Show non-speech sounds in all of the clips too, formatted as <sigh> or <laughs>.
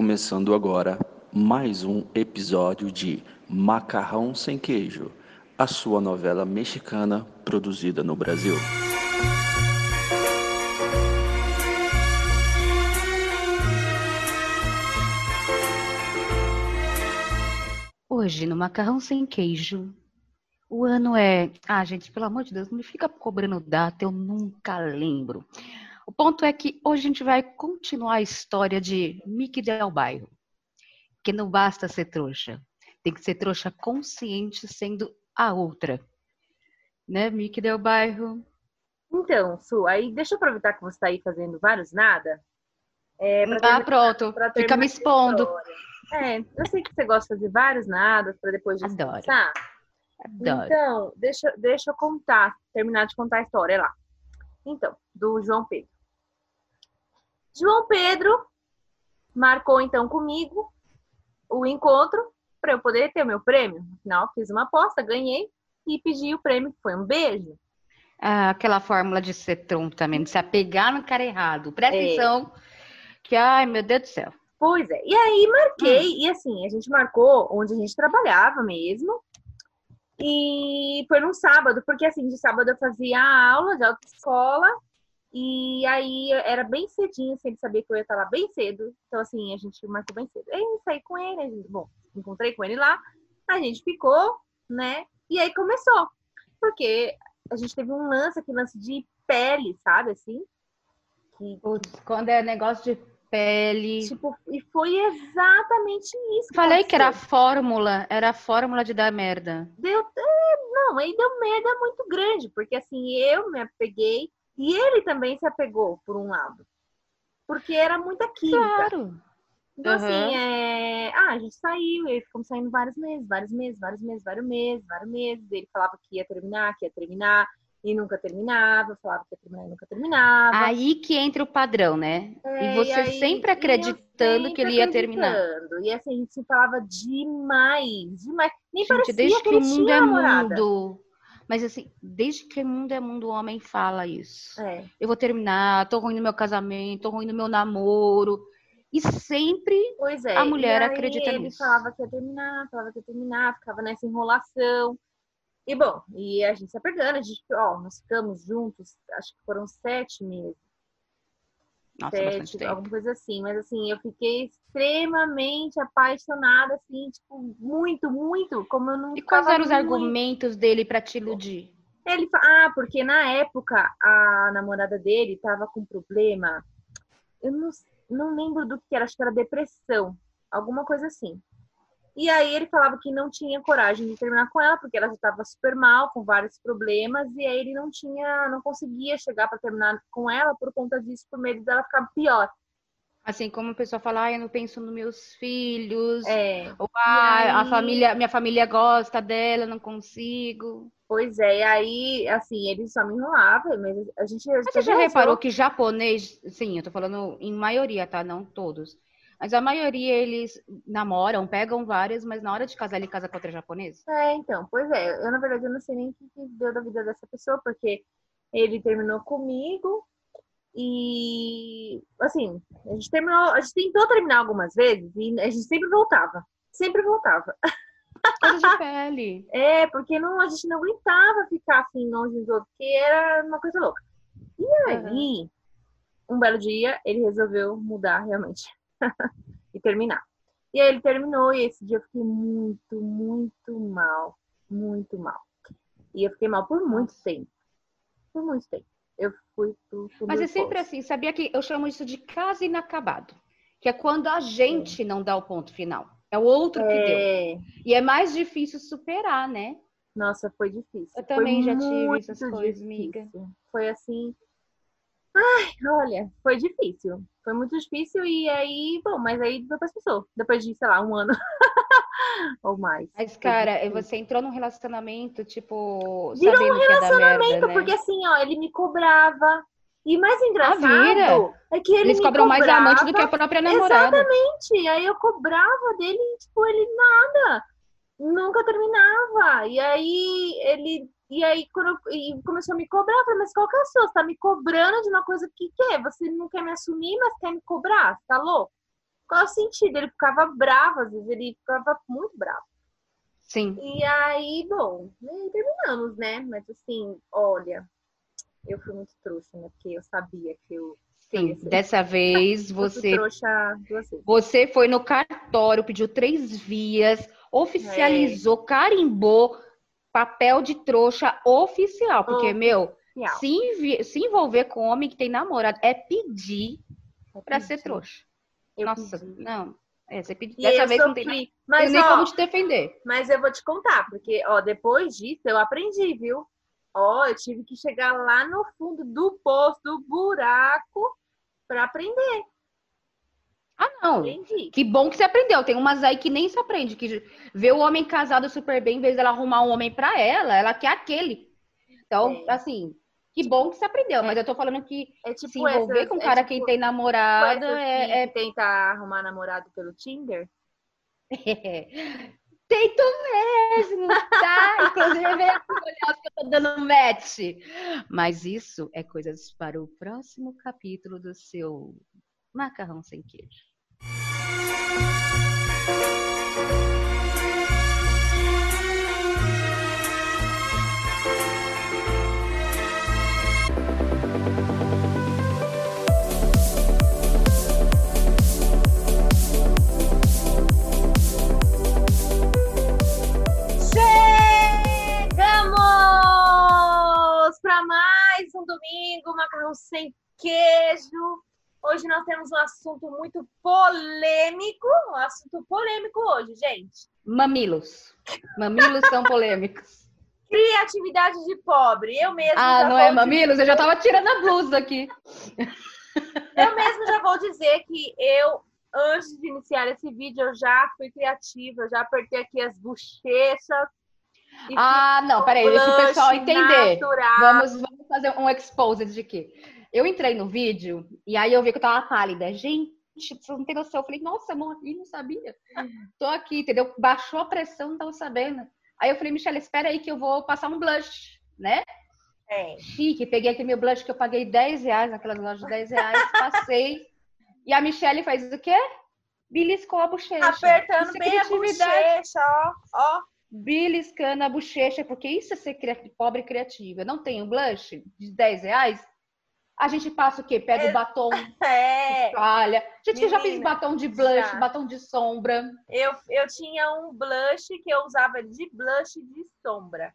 começando agora mais um episódio de Macarrão Sem Queijo, a sua novela mexicana produzida no Brasil. Hoje, no Macarrão Sem Queijo, o ano é. Ah, gente, pelo amor de Deus, não me fica cobrando data, eu nunca lembro. O ponto é que hoje a gente vai continuar a história de Mickey Del Bairro. Que não basta ser trouxa, tem que ser trouxa consciente sendo a outra. Né, Mickey Del Bairro? Então, Su, aí deixa eu aproveitar que você está aí fazendo vários nada. É, ah, pronto. Fica me expondo. É, eu sei que você gosta de vários nadas para depois descansar. Adoro. Adoro. Então, deixa, deixa eu contar, terminar de contar a história lá. Então, do João Pedro. João Pedro marcou então comigo o encontro para eu poder ter o meu prêmio. Afinal, fiz uma aposta, ganhei e pedi o prêmio, que foi um beijo. Ah, aquela fórmula de ser tronco também, de se apegar no cara errado. Presta é. atenção, que, ai, meu Deus do céu. Pois é. E aí marquei, hum. e assim, a gente marcou onde a gente trabalhava mesmo. E foi num sábado, porque assim, de sábado eu fazia aula de autoescola. E aí era bem cedinho, sem saber que eu ia estar lá bem cedo. Então, assim, a gente marcou bem cedo. Aí saí com ele, gente, bom, encontrei com ele lá, a gente ficou, né? E aí começou. Porque a gente teve um lance aqui, lance de pele, sabe, assim? Que... Quando é negócio de pele. Tipo, e foi exatamente isso. Falei que, era a fórmula, era a fórmula de dar merda. Deu, é, não, aí deu merda muito grande, porque assim, eu me apeguei e ele também se apegou, por um lado. Porque era muita química. Claro. Então, uhum. assim, é... ah, a gente saiu, e ficamos saindo vários meses, vários meses, vários meses, vários meses, vários meses. Ele falava que ia terminar, que ia terminar e nunca terminava, falava que ia terminar e nunca terminava. Aí que entra o padrão, né? É, e você e aí, sempre acreditando sempre que ele ia terminar. E assim, a gente se falava demais, demais. Nem gente, parecia desde que, que o mundo é namorada. mundo. Mas assim, desde que mundo é mundo, o homem fala isso. É. Eu vou terminar, tô ruim no meu casamento, tô ruim no meu namoro. E sempre é. a mulher acredita ele nisso. Ele falava que ia terminar, falava que ia terminar, ficava nessa enrolação. E bom, e a gente se apegando, a gente, ó, nós ficamos juntos, acho que foram sete meses. Nossa, sete, alguma coisa assim, mas assim, eu fiquei extremamente apaixonada, assim, tipo, muito, muito, como eu não E quais eram os argumentos dele para te iludir? Ele, ah, porque na época a namorada dele tava com problema, eu não, não lembro do que era, acho que era depressão, alguma coisa assim. E aí ele falava que não tinha coragem de terminar com ela, porque ela já estava super mal, com vários problemas, e aí ele não tinha, não conseguia chegar para terminar com ela por conta disso, por medo dela ficar pior. Assim, como a pessoa fala, ah, eu não penso nos meus filhos, é. ou ah, aí... a família, minha família gosta dela, não consigo. Pois é, e aí, assim, ele só me enrolava, mas a gente... Mas você já reparou que japonês, sim, eu tô falando em maioria, tá? Não todos mas a maioria eles namoram, pegam várias, mas na hora de casar ele casa com outra japonesa. É, então, pois é. Eu, na verdade, eu não sei nem o que deu da vida dessa pessoa, porque ele terminou comigo e, assim, a gente terminou, a gente tentou terminar algumas vezes e a gente sempre voltava. Sempre voltava. Coisa de pele. <laughs> É, porque não, a gente não aguentava ficar assim longe do outro, porque era uma coisa louca. E aí, uhum. um belo dia, ele resolveu mudar realmente. <laughs> e terminar. E aí ele terminou e esse dia eu fiquei muito, muito mal. Muito mal. E eu fiquei mal por muito tempo. Por muito tempo. Eu fui pro, pro Mas é sempre assim, sabia que eu chamo isso de caso inacabado. Que é quando a gente é. não dá o ponto final. É o outro que é... deu. E é mais difícil superar, né? Nossa, foi difícil. Eu também foi já tive essas coisas, amiga. Foi assim. Ai, olha, foi difícil. Foi muito difícil e aí, bom, mas aí depois passou. Depois de, sei lá, um ano <laughs> ou mais. Mas, cara, você entrou num relacionamento, tipo. Virou um relacionamento, merda, né? porque assim, ó, ele me cobrava. E mais engraçado é que ele Eles cobram cobrava, mais a amante do que a própria namorada. Exatamente. Aí eu cobrava dele e, tipo, ele nada. Nunca terminava. E aí ele e aí, quando eu, e começou a me cobrar, eu falei, mas qual que é a sua? Você tá me cobrando de uma coisa que quer? Você não quer me assumir, mas quer me cobrar? Tá louco? qual é o sentido? Ele ficava bravo, às vezes ele ficava muito bravo. Sim. E aí, bom, aí terminamos, né? Mas assim, olha, eu fui muito trouxa, né? Porque eu sabia que eu. Sim, dessa <laughs> vez você trouxa duas vezes. você foi no cartório, pediu três vias, oficializou, carimbou papel de trouxa oficial, porque meu, se, se envolver com homem que tem namorado é pedir pra pedi. ser trouxa. Eu Nossa, pedi. não. É, você pediu. Dessa eu vez não tem, Mas, nem ó, como te defender. Mas eu vou te contar, porque, ó, depois disso eu aprendi, viu? Ó, eu tive que chegar lá no fundo do poço, do buraco, pra aprender. Não. Aprendi. Que bom que você aprendeu. Tem umas aí que nem se aprende, que vê o homem casado super bem, em vez dela arrumar um homem pra ela, ela quer aquele. Então, É. assim, que bom que você aprendeu. Mas eu tô falando que É tipo se envolver essas- com um é cara tipo- que tem tipo namorada essas é, que tenta arrumar namorado pelo Tinder. é... <laughs> Tento mesmo, tá? Inclusive, vem aqui olhar que eu tô dando match. Mas isso é coisas para o próximo capítulo do seu macarrão sem queijo. Domingo, macarrão sem queijo. Hoje nós temos um assunto muito polêmico, um assunto polêmico hoje, gente. Mamilos. Mamilos são polêmicos. <laughs> Criatividade de pobre. Eu mesma Ah, não é mamilos? Eu já tava tirando a blusa aqui. <laughs> Eu mesmo já vou dizer que eu, antes de iniciar esse vídeo, eu já fui criativa, eu já apertei aqui as bochechas. Ah, não, peraí, deixa o pessoal entender. natural. Vamos, vamos fazer um exposed de quê? Eu entrei no vídeo e aí eu vi que eu tava pálida. Gente, vocês não tem noção. Eu falei, nossa, morri, não sabia. Tô aqui, entendeu? Baixou a pressão, não tava sabendo. Aí eu falei, Michelle, espera aí que eu vou passar um blush, né? É. Chique, peguei aquele meu blush que eu paguei 10 reais naquelas lojas de 10 reais, passei. E a Michelle faz o quê? Beliscou a bochecha. Apertando é bem a bochecha, ó. ó. beliscando a bochecha, porque isso é ser cria- pobre criativa. Não tem um blush de 10 reais? A gente passa o quê? Pega É. o batom, <laughs> É. espalha. Gente, eu já fiz Menina, batom de blush, já. batom de sombra. Eu, eu tinha um blush que eu usava de blush de sombra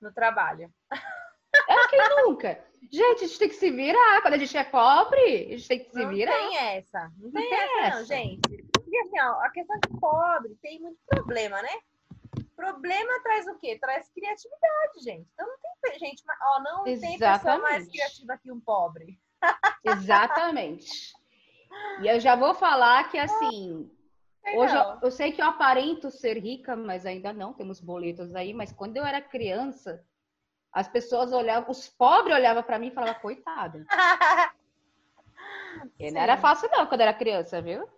no trabalho. É quem nunca. Gente, a gente tem que se virar. Quando a gente é pobre, a gente tem que se não virar. tem essa. Não tem, tem essa, não, essa. gente. Porque assim, ó, a questão de pobre tem muito problema, né? Problema traz o quê? Traz criatividade, gente. Então não tem gente, ó, não tem pessoa mais Exatamente. criativa que um pobre. <laughs> Exatamente. E eu já vou falar que, assim, hoje eu, eu sei que eu aparento ser rica, mas ainda não, temos boletos aí. Mas quando eu era criança, as pessoas olhavam, os pobres olhavam pra mim e falavam, coitada. <laughs> E não era fácil, não, quando eu era criança, viu?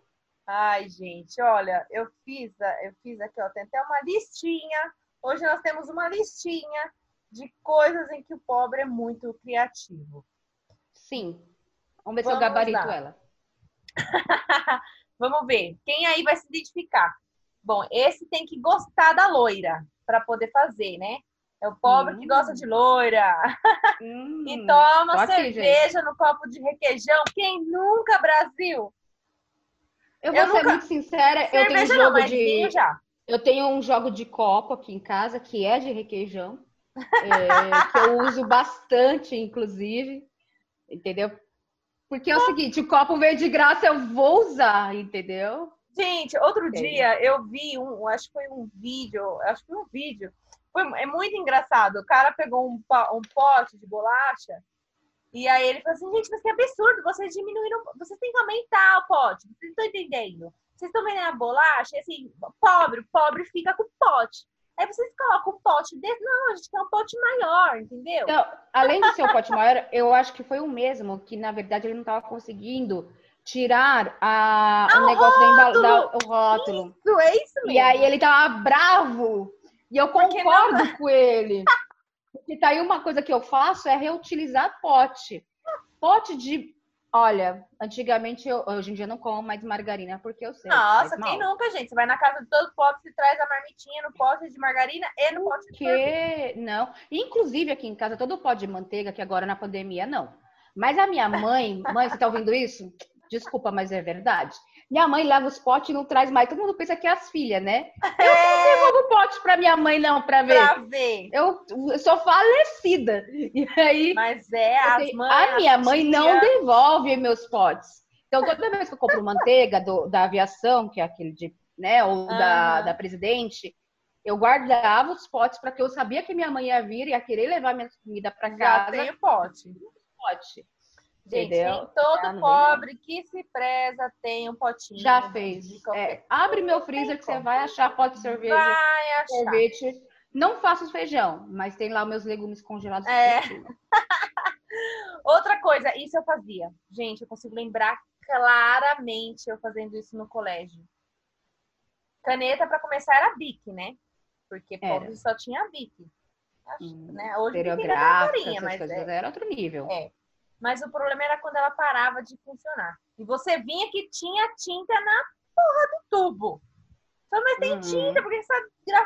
Ai, gente, olha, eu fiz, eu fiz aqui, ó, tem até uma listinha. Hoje nós temos uma listinha de coisas em que o pobre é muito criativo. Sim. Vamos ver se eu gabarito lá. ela. <laughs> Vamos ver, quem aí vai se identificar? Bom, esse tem que gostar da loira para poder fazer, né? É o pobre que Hum. gosta de loira. Hum, <laughs> E toma aqui, cerveja no copo de requeijão. Quem nunca, Brasil? Eu vou eu ser nunca- muito sincera, eu tenho um Cerveja não, jogo mas de. Eu tenho um jogo de copo aqui em casa que é de requeijão, é, <laughs> que eu uso bastante, inclusive, entendeu? Porque é o seguinte, o copo veio de graça, eu vou usar, entendeu? Gente, outro Entendi. dia eu vi um, acho que foi um vídeo, acho que foi um vídeo. Foi, é muito engraçado. O cara pegou um, um pote de bolacha e aí ele falou assim, gente, mas que absurdo, vocês diminuíram, vocês têm que aumentar o pote, vocês estão entendendo? Vocês estão vendendo a bolacha, e assim, pobre, pobre fica com o pote. Aí vocês colocam um pote desse, não, a gente quer um pote maior, entendeu? Então, além de ser o pote maior, eu acho que foi o mesmo, que na verdade ele não estava conseguindo tirar a, Ah, o negócio da embalagem, o rótulo. Isso, é isso mesmo. E aí ele tava bravo. E eu Porque concordo com ele. <laughs> Porque tá aí uma coisa que eu faço é reutilizar pote. Pote de Olha, antigamente, eu, hoje em dia eu não como mais margarina porque eu sei. Nossa, quem nunca, gente? Você vai na casa de todo pobre, você traz a marmitinha no pote de margarina e no pote de que Não. Inclusive aqui em casa, todo pó de manteiga, que agora na pandemia não. Mas a minha mãe, mãe, você tá ouvindo isso? Desculpa, mas é verdade. Minha mãe leva os potes e não traz mais. Todo mundo pensa que é as filhas, né? <laughs> Eu não devolvo pote pra minha mãe, não, pra ver. Pra ver. Eu, eu sou falecida. E aí. Mas é, as mães. a minha mãe tia- não devolve meus potes. Então, toda vez que eu compro manteiga do- da aviação, que é aquele de, né, ou da, Aham. da presidente, eu guardava os potes porque eu sabia que minha mãe ia vir e ia querer levar minha comida Já casa. tem o pote. pote. Gente, Entendeu? todo vem, pobre que se preza tem um potinho. Já fez. É, abre meu freezer que você vai achar pote de cerveja, Vai achar. sorvete. Não faço feijão, mas tem lá meus legumes congelados. É. <laughs> Outra coisa, isso eu fazia. Gente, eu consigo lembrar claramente eu fazendo isso no colégio. Caneta, para começar, era Bic, né? Porque Era. pobre só tinha Bic. Acho, Hum, né? Hoje Bic carinha, essas mas é. Era outro nível. É. Mas o problema era quando ela parava de funcionar. E você vinha que tinha tinta na porra do tubo. Só mas tem Uhum. tinta, porque essa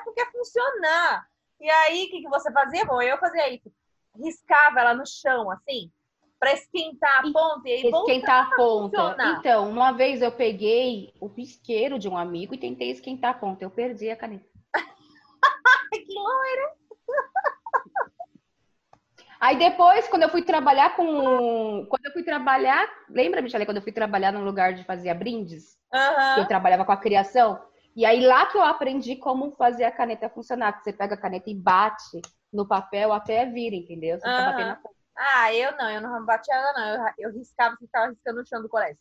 não quer funcionar. E aí, o que, que você fazia? Bom, eu fazia isso. Riscava ela no chão, assim, pra esquentar a ponta e aí. Esquentar a ponta. funcionar. Então, uma vez eu peguei o isqueiro de um amigo e tentei esquentar a ponta. Eu perdi a caneta. <laughs> Que loira. Aí depois, quando eu fui trabalhar com. Quando eu fui trabalhar. Lembra, Michele, quando eu fui trabalhar num lugar de fazer brindes? Aham. eu trabalhava com a criação. E aí lá que eu aprendi como fazer a caneta funcionar. Que você pega a caneta e bate no papel até vir, entendeu? Você fica Aham. batendo na ponta. Ah, eu não, eu não batia ela, não. Eu, eu riscava, você ficava riscando no chão do colégio.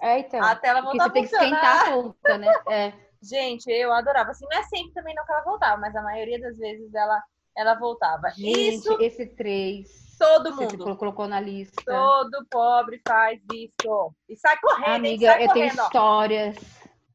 É, então. Até ela Porque voltar você a tem que esquentar a ponta, né? <laughs> É. Gente, eu adorava. Assim, não é sempre também não que ela voltava, mas a maioria das vezes ela, ela voltava. Gente, Isso esse três. todo Você mundo. colo- colocou na lista. Todo pobre faz isso. E sai correndo, hein? Amiga, Sai eu tenho correndo, ó. histórias.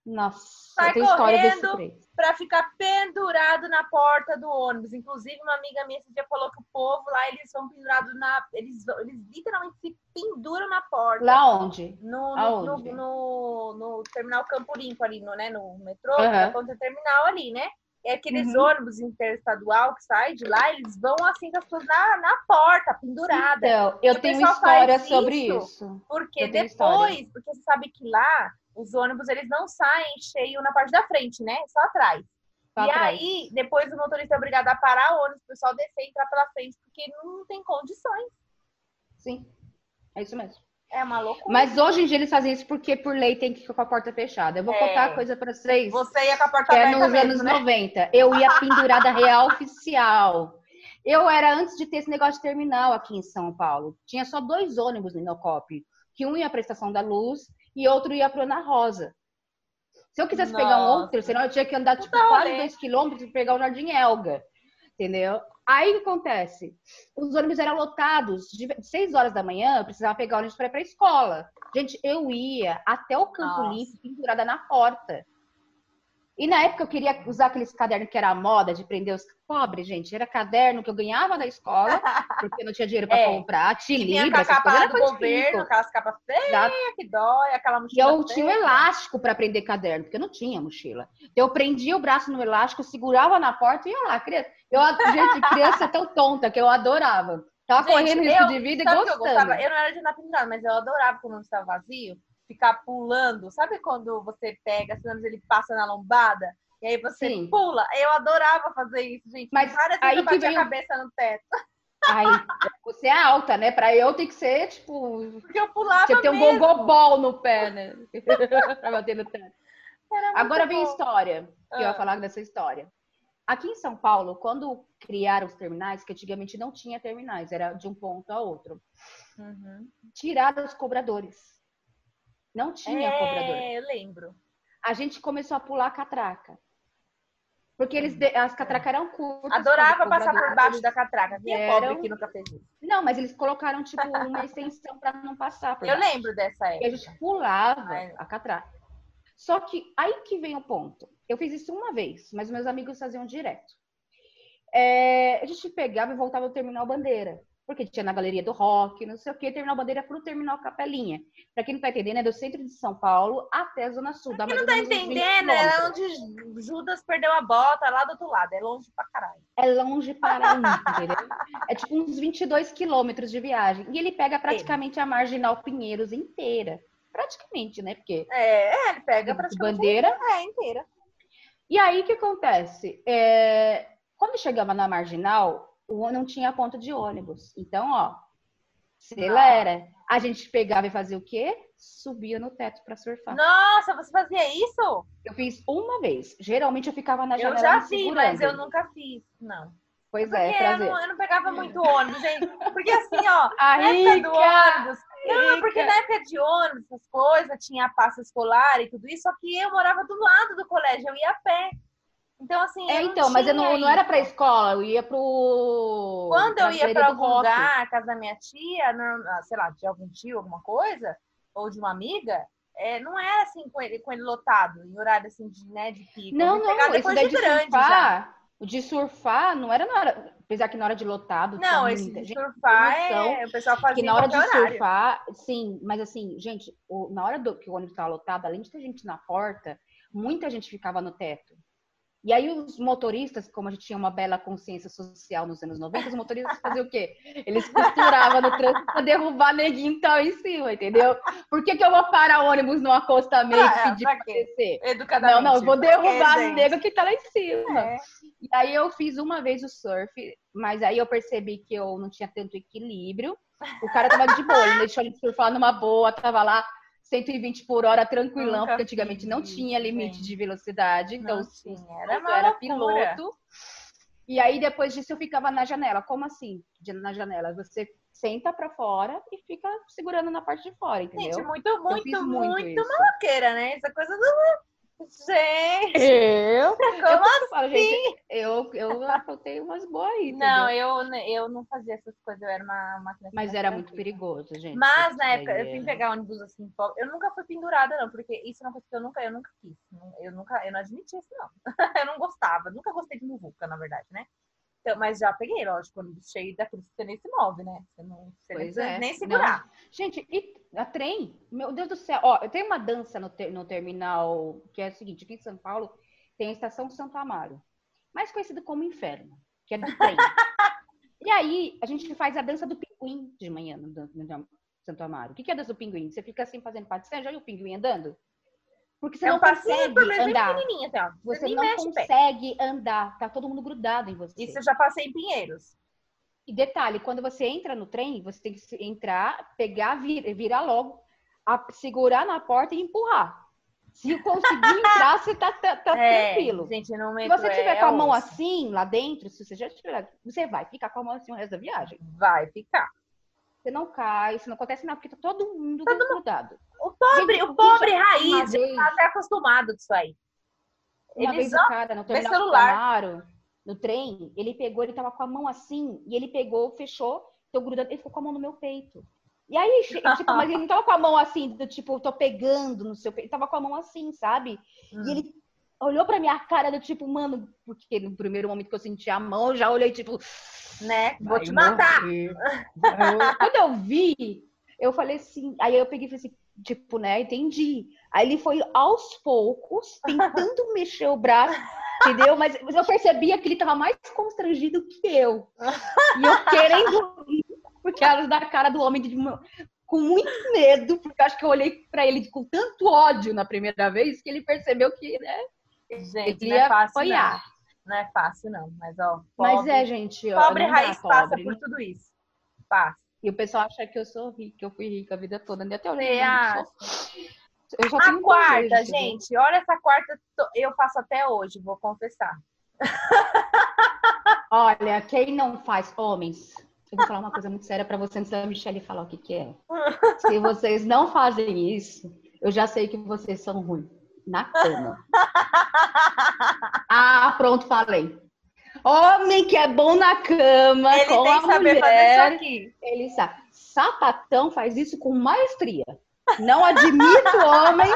Nossa, Sai tenho correndo. Pra ficar pendurado na porta do ônibus. Inclusive, uma amiga minha esse dia falou que o povo lá, eles são pendurados na. Eles, vão- eles literalmente se penduram na porta. Lá onde? No, no, no, no, no terminal Campo Limpo ali, no, né, no metrô, Aham. na ponta terminal ali, né? É aqueles Uhum. ônibus interestadual que saem de lá, eles vão assim com as pessoas na, na porta, pendurada. Então, eu tenho história faz sobre isso. isso. Porque depois, porque você sabe que lá os ônibus eles não saem cheio na parte da frente, né? Só atrás. Só e atrás. aí, depois o motorista é obrigado a parar o ônibus, o pessoal descer e entrar pela frente, porque não tem condições. Sim, é isso mesmo. É uma loucura. Mas hoje em dia eles fazem isso porque por lei tem que ficar com a porta fechada. Eu vou É. contar a coisa pra vocês. Você ia com a porta que é nos mesmo, anos né? 90. Eu ia pendurada real oficial. Eu era antes de ter esse negócio de terminal aqui em São Paulo. Tinha só dois ônibus no Inocop. Que um ia para a Estação da Luz e outro ia para Ana Rosa. Se eu quisesse pegar um Nossa. outro, senão eu tinha que andar tipo, Puta quase rolê. dois quilômetros para pegar o Jardim Elga. Entendeu? Aí o que acontece? Os ônibus eram lotados. De seis horas da manhã, eu precisava pegar o ônibus para ir para a escola. Gente, eu ia até o Campo Nossa. Limpo pendurada na porta. E na época eu queria usar aqueles cadernos que era a moda de prender os pobres, gente. Era caderno que eu ganhava da escola, <laughs> porque não tinha dinheiro para É. comprar. Tilibra, com a capa do governo, aquelas capas feias que dói, aquela E mochila eu tinha um feia. elástico para prender caderno, porque eu não tinha mochila. Então, eu prendia o braço no elástico, segurava na porta e ia lá. Criança. Eu, gente, criança tão tonta que eu adorava. Tava Gente, correndo risco eu- de vida e eu gostando. gostava? Eu não era de pendurado, mas eu adorava quando estava vazio, ficar pulando. Sabe quando você pega, ônibus, ele passa na lombada? E aí você Sim. pula. Eu adorava fazer isso, gente. Mas Várias aí vezes eu bati vem a cabeça no teto. Aí, você é alta, né? Pra eu tem que ser, tipo, Porque eu pulava Tinha que ter um gogobol no pé, né? <laughs> pra bater no teto. Agora vem a história, que eu ia Ah. falar dessa história. Aqui em São Paulo, quando criaram os terminais, que antigamente não tinha terminais, era de um ponto a outro, Uhum. tiraram os cobradores. Não tinha cobrador. É, eu lembro. A gente começou a pular a catraca. Porque eles as catracas eram curtas. Adorava passar por baixo da catraca. Quem é pobre que nunca fez isso? Não, mas eles colocaram, tipo, uma extensão para não passar por Eu baixo. lembro dessa E a época. gente pulava Ai. a catraca. Só que aí que vem o ponto. Eu fiz isso uma vez, mas meus amigos faziam direto. É, a gente pegava e voltava ao terminal bandeira. Porque tinha na Galeria do Rock, não sei o que, Terminal Bandeira pro Terminal Capelinha. Pra quem não tá entendendo, é do centro de São Paulo até a Zona Sul. Dá Quem não tá menos uns 20 entendendo, é onde Judas perdeu a bota, lá do outro lado. É longe pra caralho. É longe para entendeu? É tipo uns 22 quilômetros de viagem. E ele pega praticamente a Marginal Pinheiros inteira. Praticamente, né? Porque É, é, ele pega pra bandeira. é inteira. E aí, o que acontece? É, Quando chegava na Marginal, não tinha ponto de ônibus. Então, ó, acelera. A gente pegava e fazia o quê? Subia no teto para surfar. Nossa, você fazia isso? Eu fiz uma vez. Geralmente eu ficava na Eu janela já me vi, segurando. mas eu nunca fiz. Não. Pois Porque é, eu, prazer. não, eu não pegava muito ônibus, gente. Porque assim, ó, <laughs> A na época do Rica! ônibus. Não, porque Rica. na época de ônibus, essas coisas, tinha a passa escolar e tudo isso, só que eu morava do lado do colégio, eu ia a pé. Então, assim. É, então, mas eu não, não era pra escola, eu ia pro. Quando eu ia pra algum lugar, casa da minha tia, ah, sei lá, de algum tio, alguma coisa, ou de uma amiga, é, não era assim com ele, com ele lotado, em horário assim de, né, de pico. Não, me não, depois de de grande já. surfar, o de surfar não era na hora, apesar que na hora de lotado, Não, muita esse de gente, surfar é. O pessoal fazia que na hora de horário. surfar, sim, mas assim, gente, o- na hora do, que o ônibus estava lotado, além de ter gente na porta, muita gente ficava no teto. E aí os motoristas, como a gente tinha uma bela consciência social nos anos 90, os motoristas faziam o quê? Eles costuravam no trânsito pra derrubar neguinho que tava em cima, entendeu? Por que, que eu vou parar ônibus no acostamento Ah, é, e pedir pra pra quê? descer? Educadamente. Não, não, eu vou derrubar É, o nego que tá lá em cima. É. E aí eu fiz uma vez o surf, mas aí eu percebi que eu não tinha tanto equilíbrio. O cara tava de boa, ele deixou gente surfar numa boa, tava lá 120 por hora tranquilão, Nunca porque antigamente fiz não tinha limite gente. de velocidade, então Não os- tinha, os- era eu era piloto. E aí depois disso eu ficava na janela. Como assim? Na janela, você senta pra fora e fica segurando na parte de fora, entendeu? Gente, muito, fiz muito, muito, isso. maloqueira, né? Essa coisa do. Gente, Eu? <laughs> como eu, gente, eu, eu aprontei umas boas aí, Não, eu, eu não fazia essas coisas, eu era uma, uma. Mas era muito perigoso, gente. Mas na época, eu fui pegar ônibus assim, eu nunca fui pendurada, não, porque isso é uma coisa que eu nunca, eu nunca quis. Eu nunca, eu não admiti isso, não. <laughs> eu não gostava, nunca gostei de muvuca, na verdade, né? Então, mas já peguei, lógico, ônibus cheio daqueles que você nem se move, né? Você não você nem Pois precisa é. nem segurar. Gente, e a trem? Meu Deus do céu. Ó, eu tenho uma dança no, ter- no terminal que é o seguinte: aqui em São Paulo tem a estação Santo Amaro, mais conhecida como Inferno, que é do trem. <laughs> e aí a gente faz a dança do pinguim de manhã no, dan- no Santo Amaro. O que que é a dança do pinguim? Você fica assim fazendo parte. Já viu o pinguim andando? Porque você É não um consegue andar. assim, ó. Você, Você não consegue andar. Tá todo mundo grudado em você. Isso eu já passei em Pinheiros. E detalhe, quando você entra no trem, você tem que entrar, pegar, vir- virar logo, a- segurar na porta e empurrar. Se conseguir <laughs> entrar, você tá, tá- tá É, tranquilo. Gente, Se você tiver é com a mão osso. assim, lá dentro, se você já tiver, você vai ficar com a mão assim o resto da viagem. Vai ficar. Você não cai, isso não acontece nada, porque tá todo mundo grudado. O pobre, Gente, o pobre raiz vez- tá até acostumado com isso aí. Uma Eles vez o cara no terminal do celular. Camaro, no trem, ele pegou, ele tava com a mão assim, e ele pegou, fechou, tô grudando, ele ficou com a mão no meu peito. E aí, <laughs> tipo, mas ele não tava com a mão assim, do tipo, tô pegando no seu peito, ele tava com a mão assim, sabe? Hum. E ele olhou pra minha cara do tipo, mano, porque no primeiro momento que eu senti a mão, eu já olhei tipo, né? Vou te matar. Quando eu vi, eu falei assim, aí eu peguei e falei assim, tipo, né, entendi. Aí ele foi aos poucos, <laughs> tentando mexer o braço, entendeu? Mas mas eu percebia que ele tava mais constrangido que eu. E eu querendo rir, porque era da cara do homem de uma- com muito medo, porque eu acho que eu olhei pra ele com tanto ódio na primeira vez que ele percebeu que, né, Gente, não é fácil, apanhar. não. Não é fácil, não. Mas, ó, Mas pobre, é, gente, ó, pobre raiz passa pobre. por tudo isso. Passa. E o pessoal acha que eu sou rica, que eu fui rica a vida toda. Até eu lembro, acha? eu só A quarta, desejo, gente, olha essa quarta, eu faço até hoje, vou confessar. <laughs> Olha, quem não faz, homens, eu vou falar uma coisa muito séria pra você antes da Michelle falar o que, que é. Se vocês não fazem isso, eu já sei que vocês são ruins. Na cama. <laughs> Ah, pronto, falei. Homem que é bom na cama, Ele com tem a que saber fazer mulher, isso aqui. ele sabe. Sapatão faz isso com maestria. Não admito <laughs> homem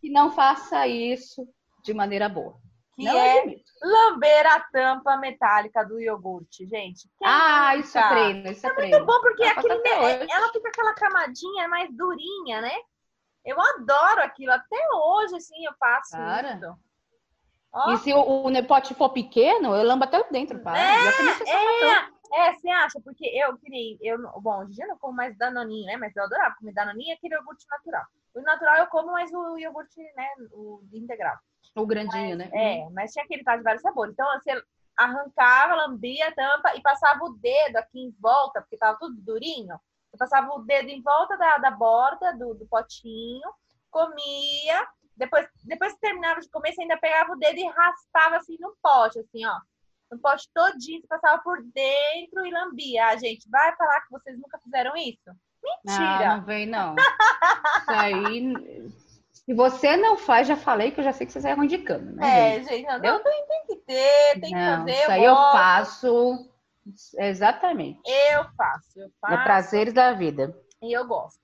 que não faça isso de maneira boa. Que que Não é admito. lamber a tampa metálica do iogurte, gente. Quem Ah, isso é treino, isso é É muito treino. bom porque faço aquele, hoje. ela fica aquela camadinha mais durinha, né? Eu adoro aquilo. Até hoje, assim, eu faço Cara. isso. Ó, E se o, o pote for pequeno, eu lambo até dentro, pá. É, sapatão. É, você acha? Porque eu criei, eu, bom, hoje em dia eu não como mais danoninho, né? Mas eu adorava comer danoninho e aquele iogurte natural. O natural eu como mais o iogurte, né? O integral. O grandinho, né? É, mas tinha aquele tal de vários sabores. Então você arrancava, lambia a tampa e passava o dedo aqui em volta, porque tava tudo durinho. Você passava o dedo em volta da, da borda do, do potinho, comia. Depois, depois que terminava de comer, você ainda pegava o dedo e raspava assim no pote, assim, ó. No pote todinho, você passava por dentro e lambia. Ah, gente, vai falar que vocês nunca fizeram isso? Mentira! Ah, não vem, não. Isso aí. Se você não faz, já falei que eu já sei que você sai ruim de cama, né? É, gente, não, Eu- tem, tem que ter, tem que não, fazer. isso aí eu gosto, faço. Exatamente. Eu faço, eu faço. É prazeres da vida. E eu gosto.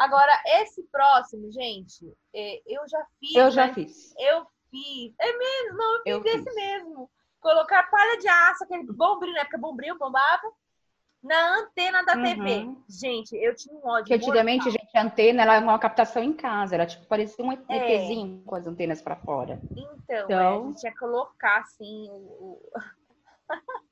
Agora, esse próximo, gente, é, eu já fiz. Eu já né? fiz. Eu fiz. É mesmo, eu fiz Eu esse fiz. mesmo. Colocar palha de aço, aquele bombril, na época bombril, bombava, na antena da Uhum. TV. Gente, eu tinha um ódio. Porque antigamente, mortal. gente, a antena era uma captação em casa. Era tipo, parecia um É. ETzinho com as antenas pra fora. Então, Então- é, a gente ia colocar assim. O... <laughs>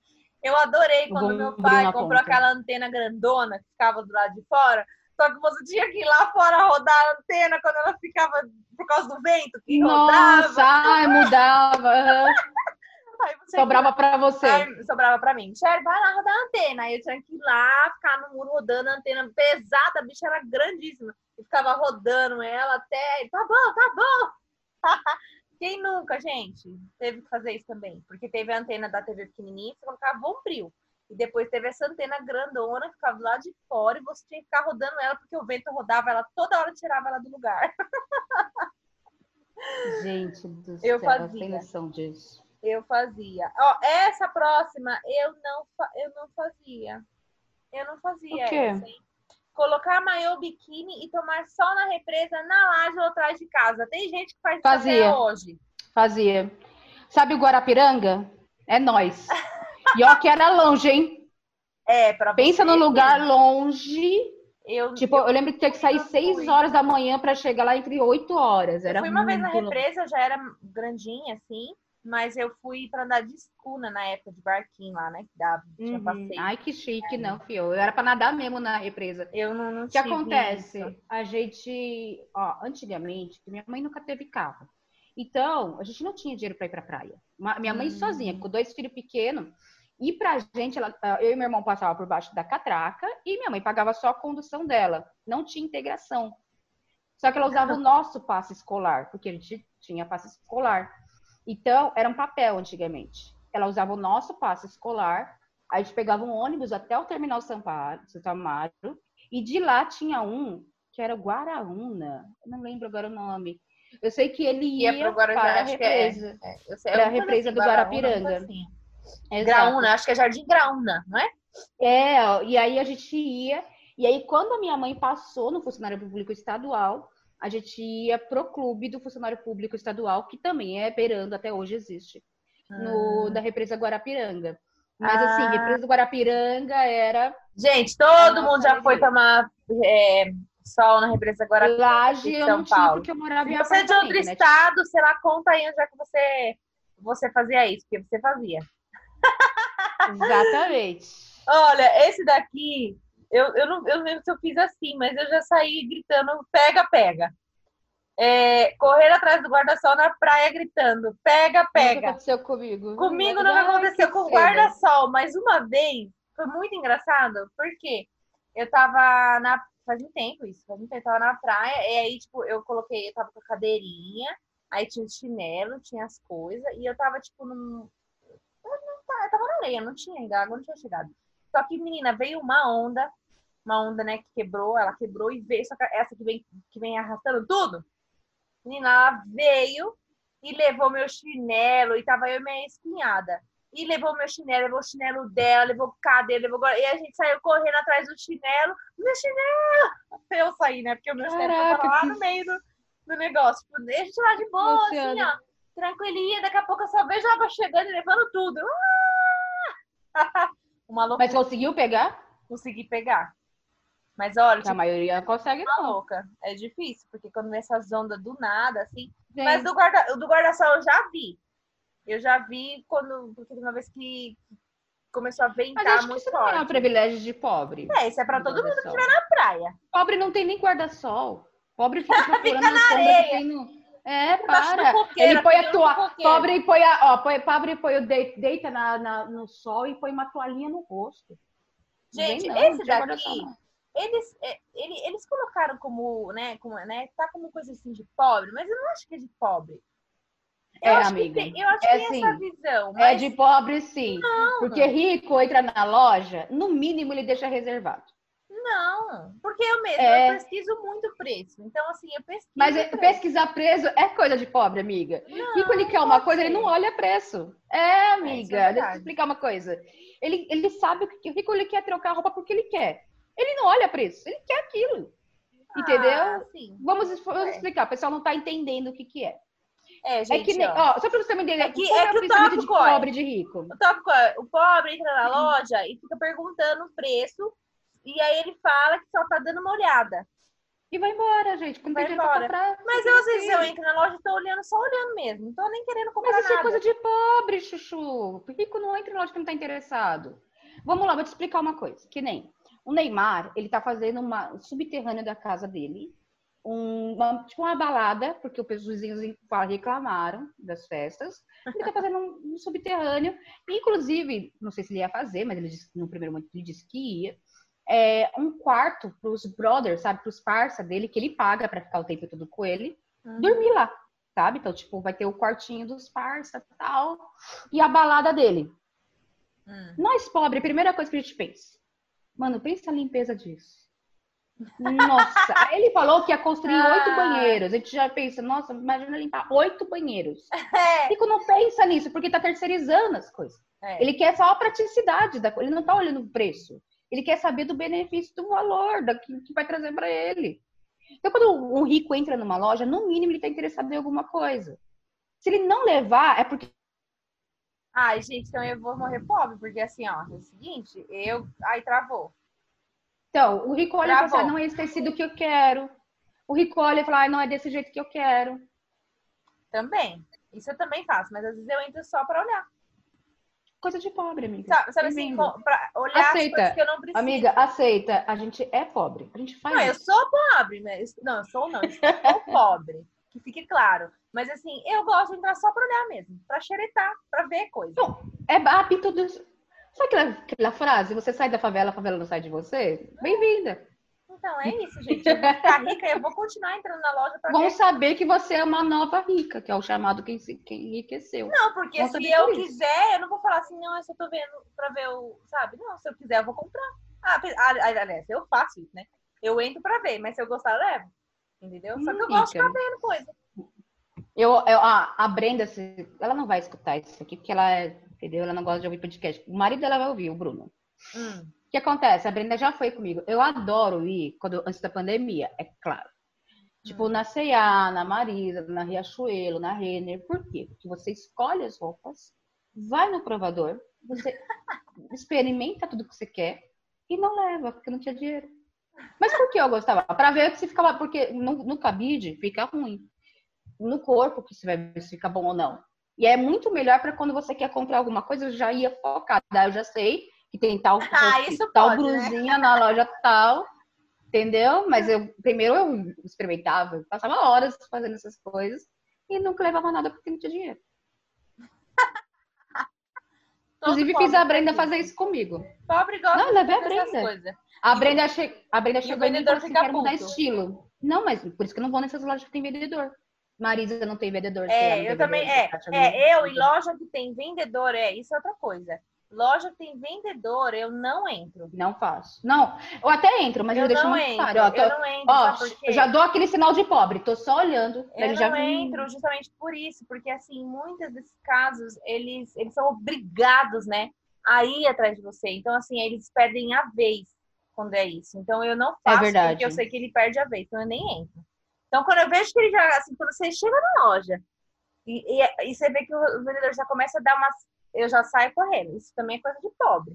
eu adorei quando meu pai comprou ponta. aquela antena grandona que ficava do lado de fora. Só que você tinha que ir lá fora rodar a antena quando ela ficava por causa do vento que rodava. Nossa, ai, mudava. <laughs> Sobrava pra você. Sobrava pra mim. Michelle, vai lá rodar a antena. Aí eu tinha que ir lá, ficar no muro rodando a antena pesada, a bicha era grandíssima. E ficava rodando ela até. Tá bom, tá bom. <laughs> Quem nunca, gente, teve que fazer isso também? Porque teve a antena da TV pequenininha, você colocava bombril. E depois teve essa antena grandona, que ficava lado de fora, e você tinha que ficar rodando ela, porque o vento rodava ela toda hora, tirava ela do lugar. <laughs> Gente do Eu céu, fazia. tem noção disso. Eu fazia. Ó, essa próxima eu não, eu não fazia. Eu não fazia O quê? essa, hein? Colocar maiô biquíni e tomar sol na represa na laje ou atrás de casa. Tem gente que faz isso Fazia. até hoje. Fazia. Sabe o Guarapiranga? É nós. <laughs> E ó que era longe, hein? É, pra Pensa você num lugar longe. Eu, Tipo, eu lembro que tinha que sair nunca seis fui. horas da manhã pra chegar lá entre 8 horas. eu Era fui uma vez na represa, já era grandinha, assim. Mas eu fui pra andar de escuna na época de barquinho lá, né? Que dava, tinha Uhum. passeio. Ai, que chique, não, fio. Eu era pra nadar mesmo na represa. Eu não, não O que acontece? isso. A gente, ó, antigamente, minha mãe nunca teve carro. Então, a gente não tinha dinheiro para ir pra praia. Minha mãe Hum. sozinha, com dois filhos pequenos. E pra gente, ela- eu e meu irmão passavam por baixo da catraca e minha mãe pagava só a condução dela. Não tinha integração. Só que ela usava o nosso passe escolar, porque a gente tinha passe escolar. Então, era um papel antigamente. Ela usava o nosso passe escolar, a gente pegava um ônibus até o terminal Samparo, Santo Amaro, e de lá tinha um que era Guaraúna. Eu não lembro agora o nome. Eu sei que ele ia, Ia Guarujá, para a é. represa. É, eu sei, eu represa conheci do Guarapiranga. assim. Exato. Graúna, acho que é Jardim Graúna, não é? É, e aí a gente ia. E aí, quando a minha mãe passou no funcionário público estadual, a gente ia pro clube do funcionário público estadual, que também é beirando, até hoje existe, no, da represa Guarapiranga. Mas assim, Ah. represa Guarapiranga era Gente, todo mundo já foi tomar é, sol na represa agora. laje, de eu São não Paulo. porque eu morava em você é de outro né? estado, sei lá, conta aí onde é que você, você fazia isso, porque você fazia. Exatamente. Olha, esse daqui, eu, eu, não, eu lembro se eu fiz assim, mas eu já saí gritando, pega, pega. É, correr atrás do guarda-sol na praia gritando, pega, Nunca pega. aconteceu comigo. Comigo não aconteceu com o guarda-sol, mas uma vez foi muito engraçado, porque eu tava na. Faz um tempo isso, faz um tempo, eu tava na praia, e aí, tipo, eu coloquei, eu tava com a cadeirinha, aí tinha o chinelo, tinha as coisas, e eu tava, tipo, num. Não tava, na areia, não tinha ainda, a água não tinha chegado. Só que, menina, veio uma onda, uma onda, né, que quebrou, ela quebrou e veio, só que essa que vem, que vem arrastando tudo, menina, ela veio e levou meu chinelo, e tava eu meio espinhada. E levou meu chinelo, levou o chinelo dela, levou o cadeira, levou. E a gente saiu correndo atrás do chinelo. Meu chinelo! Eu saí, né? Porque o meu chinelo tava Caraca, lá no meio do, do negócio. Tipo, deixa eu lá de boa, assim, Luciana. ó. Tranquilinha, daqui a pouco eu só vejo ela chegando e levando tudo. Ah! <laughs> Uma loucura. Mas conseguiu pegar? Consegui pegar. Mas olha, Que a maioria não consegue, não. louca. É difícil, porque quando vem essas ondas do nada, assim. Gente, Mas do guarda, do guarda-sol eu já vi. Eu já vi quando. Porque uma vez que começou a Mas ventar acho que muito isso não é um forte. privilégio de pobre. É, isso é pra todo mundo que estiver na praia. Pobre não tem nem guarda-sol. Pobre fica <laughs> procurando na areia. É, para. Ele põe a toalha. Pobre põe a. Ó, põe, pobre põe o de- deita na, na- no sol e põe uma toalhinha no rosto. Não Gente, não, esse não daqui, não. eles, é, ele- eles colocaram como, né, como, né, tá como coisa assim de pobre, mas eu não acho que é de pobre. Eu É, amiga. Tem, eu acho É que tem essa sim. visão. É Mas de pobre, sim. Porque rico entra na loja, no mínimo ele deixa reservado. Não, porque eu mesmo É. eu pesquiso muito preço. Então, assim, eu pesquiso. Mas é- preço. pesquisar preço é coisa de pobre, amiga. rico ele quer uma coisa, ele ser. não olha preço. É, amiga. isso é deixa eu explicar uma coisa. Ele, ele sabe o que o rico ele quer trocar a roupa porque ele quer. Ele não olha preço, ele quer aquilo. Entendeu? Ah, sim. Vamos, vamos É. explicar, o pessoal não tá entendendo o que, que é. É, é gente, que nem, ó, ó, só pra você me entender, É que- é que o de tópico é- pobre e de rico. O tópico é, o pobre entra na loja e fica perguntando o preço, e aí ele fala que só tá dando uma olhada. E vai embora, gente. Quando Vai embora. comprar. Mas eu, às vezes, eu entro na loja e tô olhando, só olhando mesmo. Não tô nem querendo comprar Mas isso é nada. coisa de pobre, chuchu. Rico não entra em loja que não tá interessado. Vamos lá, vou te explicar uma coisa. Que nem o Neymar, ele tá fazendo uma um subterrâneo da casa dele. um- uma, tipo uma balada, porque os vizinhos reclamaram das festas. Ele tá fazendo um, um subterrâneo. Inclusive, não sei se ele ia fazer, mas ele disse, no primeiro momento ele disse que ia. É, um quarto pros brothers, sabe? Pros parça dele, que ele paga pra ficar o tempo todo com ele Uhum. dormir lá, sabe? Então, tipo, vai ter o quartinho dos parça e tal, e a balada dele. Hum. Nós, pobre, primeira coisa que a gente pensa, mano, pensa a limpeza disso. Nossa, ele falou que ia construir Ah. oito banheiros. A gente já pensa, nossa, imagina limpar oito banheiros. <laughs> É, Rico não pensa nisso, porque tá terceirizando as coisas. é. Ele quer só a praticidade da coisa, ele não tá olhando o preço. Ele quer saber do benefício, do valor, daquilo que vai trazer para ele. Então, quando um rico entra numa loja, no mínimo ele tá interessado em alguma coisa. Se ele não levar, é porque Ai, gente, então eu vou morrer pobre, porque assim, ó, é o seguinte, eu. Ai, travou. Então, o rico olha e fala assim, Travou. não é esse tecido que eu quero. O rico olha e fala, ah, não é desse jeito que eu quero. Também. Isso eu também faço, mas às vezes eu entro só pra olhar. Coisa de pobre, amiga. Sabe, sabe assim, pra olhar Aceita. as coisas que eu não preciso. Amiga, aceita. A gente é pobre. A gente faz Não, eu isso. sou pobre, mas. Não, eu sou não, eu sou <laughs> pobre. Que fique claro. Mas assim, eu gosto de entrar só pra olhar mesmo, pra xeretar, pra ver coisa. É hábito dos... Sabe aquela, aquela frase? Você sai da favela, a favela não sai de você? Bem-vinda. Então é isso, gente. Eu vou ficar rica e eu vou continuar entrando na loja pra Vão ver. saber que você é uma nova rica, que é o chamado quem, se- quem enriqueceu. Não, porque Vão se eu por quiser, eu não vou falar assim, não, eu só tô vendo pra ver o. Sabe? Não, se eu quiser, eu vou comprar. Ah, pe- ah, aliás, eu faço isso, né? Eu entro pra ver, mas se eu gostar, eu levo. Entendeu? Só que eu Hum, gosto de ficar vendo coisa. Eu, eu- a, a Brenda, ela não vai escutar isso aqui, porque ela é, entendeu? Ela não gosta de ouvir podcast. O marido dela vai ouvir, o Bruno. Hum. O que acontece? A Brenda já foi comigo. Eu adoro ir quando, antes da pandemia, é claro. Tipo, Hum. na C&A, na Marisa, na Riachuelo, na Renner. Por quê? Porque você escolhe as roupas, vai no provador, você <laughs> experimenta tudo que você quer e não leva, porque não tinha dinheiro. Mas por que eu gostava? Pra ver se ficava... Porque no, no cabide fica ruim. No corpo que você vai ver se fica bom ou não. E é muito melhor para quando você quer comprar alguma coisa, eu já ia focar. Daí eu já sei que tem tal, <laughs> Ah, tal pode, né? brusinha na loja tal, entendeu? Mas eu primeiro eu experimentava, eu passava horas fazendo essas coisas e nunca levava nada porque não tinha dinheiro. <laughs> Inclusive fiz a Brenda fazer isso comigo. Pobre gosta Não, levei a Brenda. A Brenda, che... a Brenda E chegou e vendedor falou assim, quero mudar estilo. Não, mas por isso que eu não vou nessas lojas que tem vendedor. Marisa não tem vendedor. É, eu também. vendedor, É, Caixa não é, tem eu vendedor. em loja que tem vendedor, é, isso é outra coisa. Loja que tem vendedor, eu não entro. Não faço. Não, eu até entro, mas eu, Eu deixo não muito entro. claro. Ó, tô- Eu não entro, ó, já dou aquele sinal de pobre, tô só olhando. Eu não já entro justamente por isso, porque assim, muitos desses casos, eles, eles são obrigados, né, a ir atrás de você. Então, assim, eles perdem a vez quando é isso. Então, eu não faço verdade. porque eu sei que ele perde a vez, então eu nem entro. Então, quando eu vejo que ele já, assim, quando você chega na loja E, e, e, você vê que o vendedor já começa a dar umas. Eu já saio correndo. Isso também é coisa de pobre.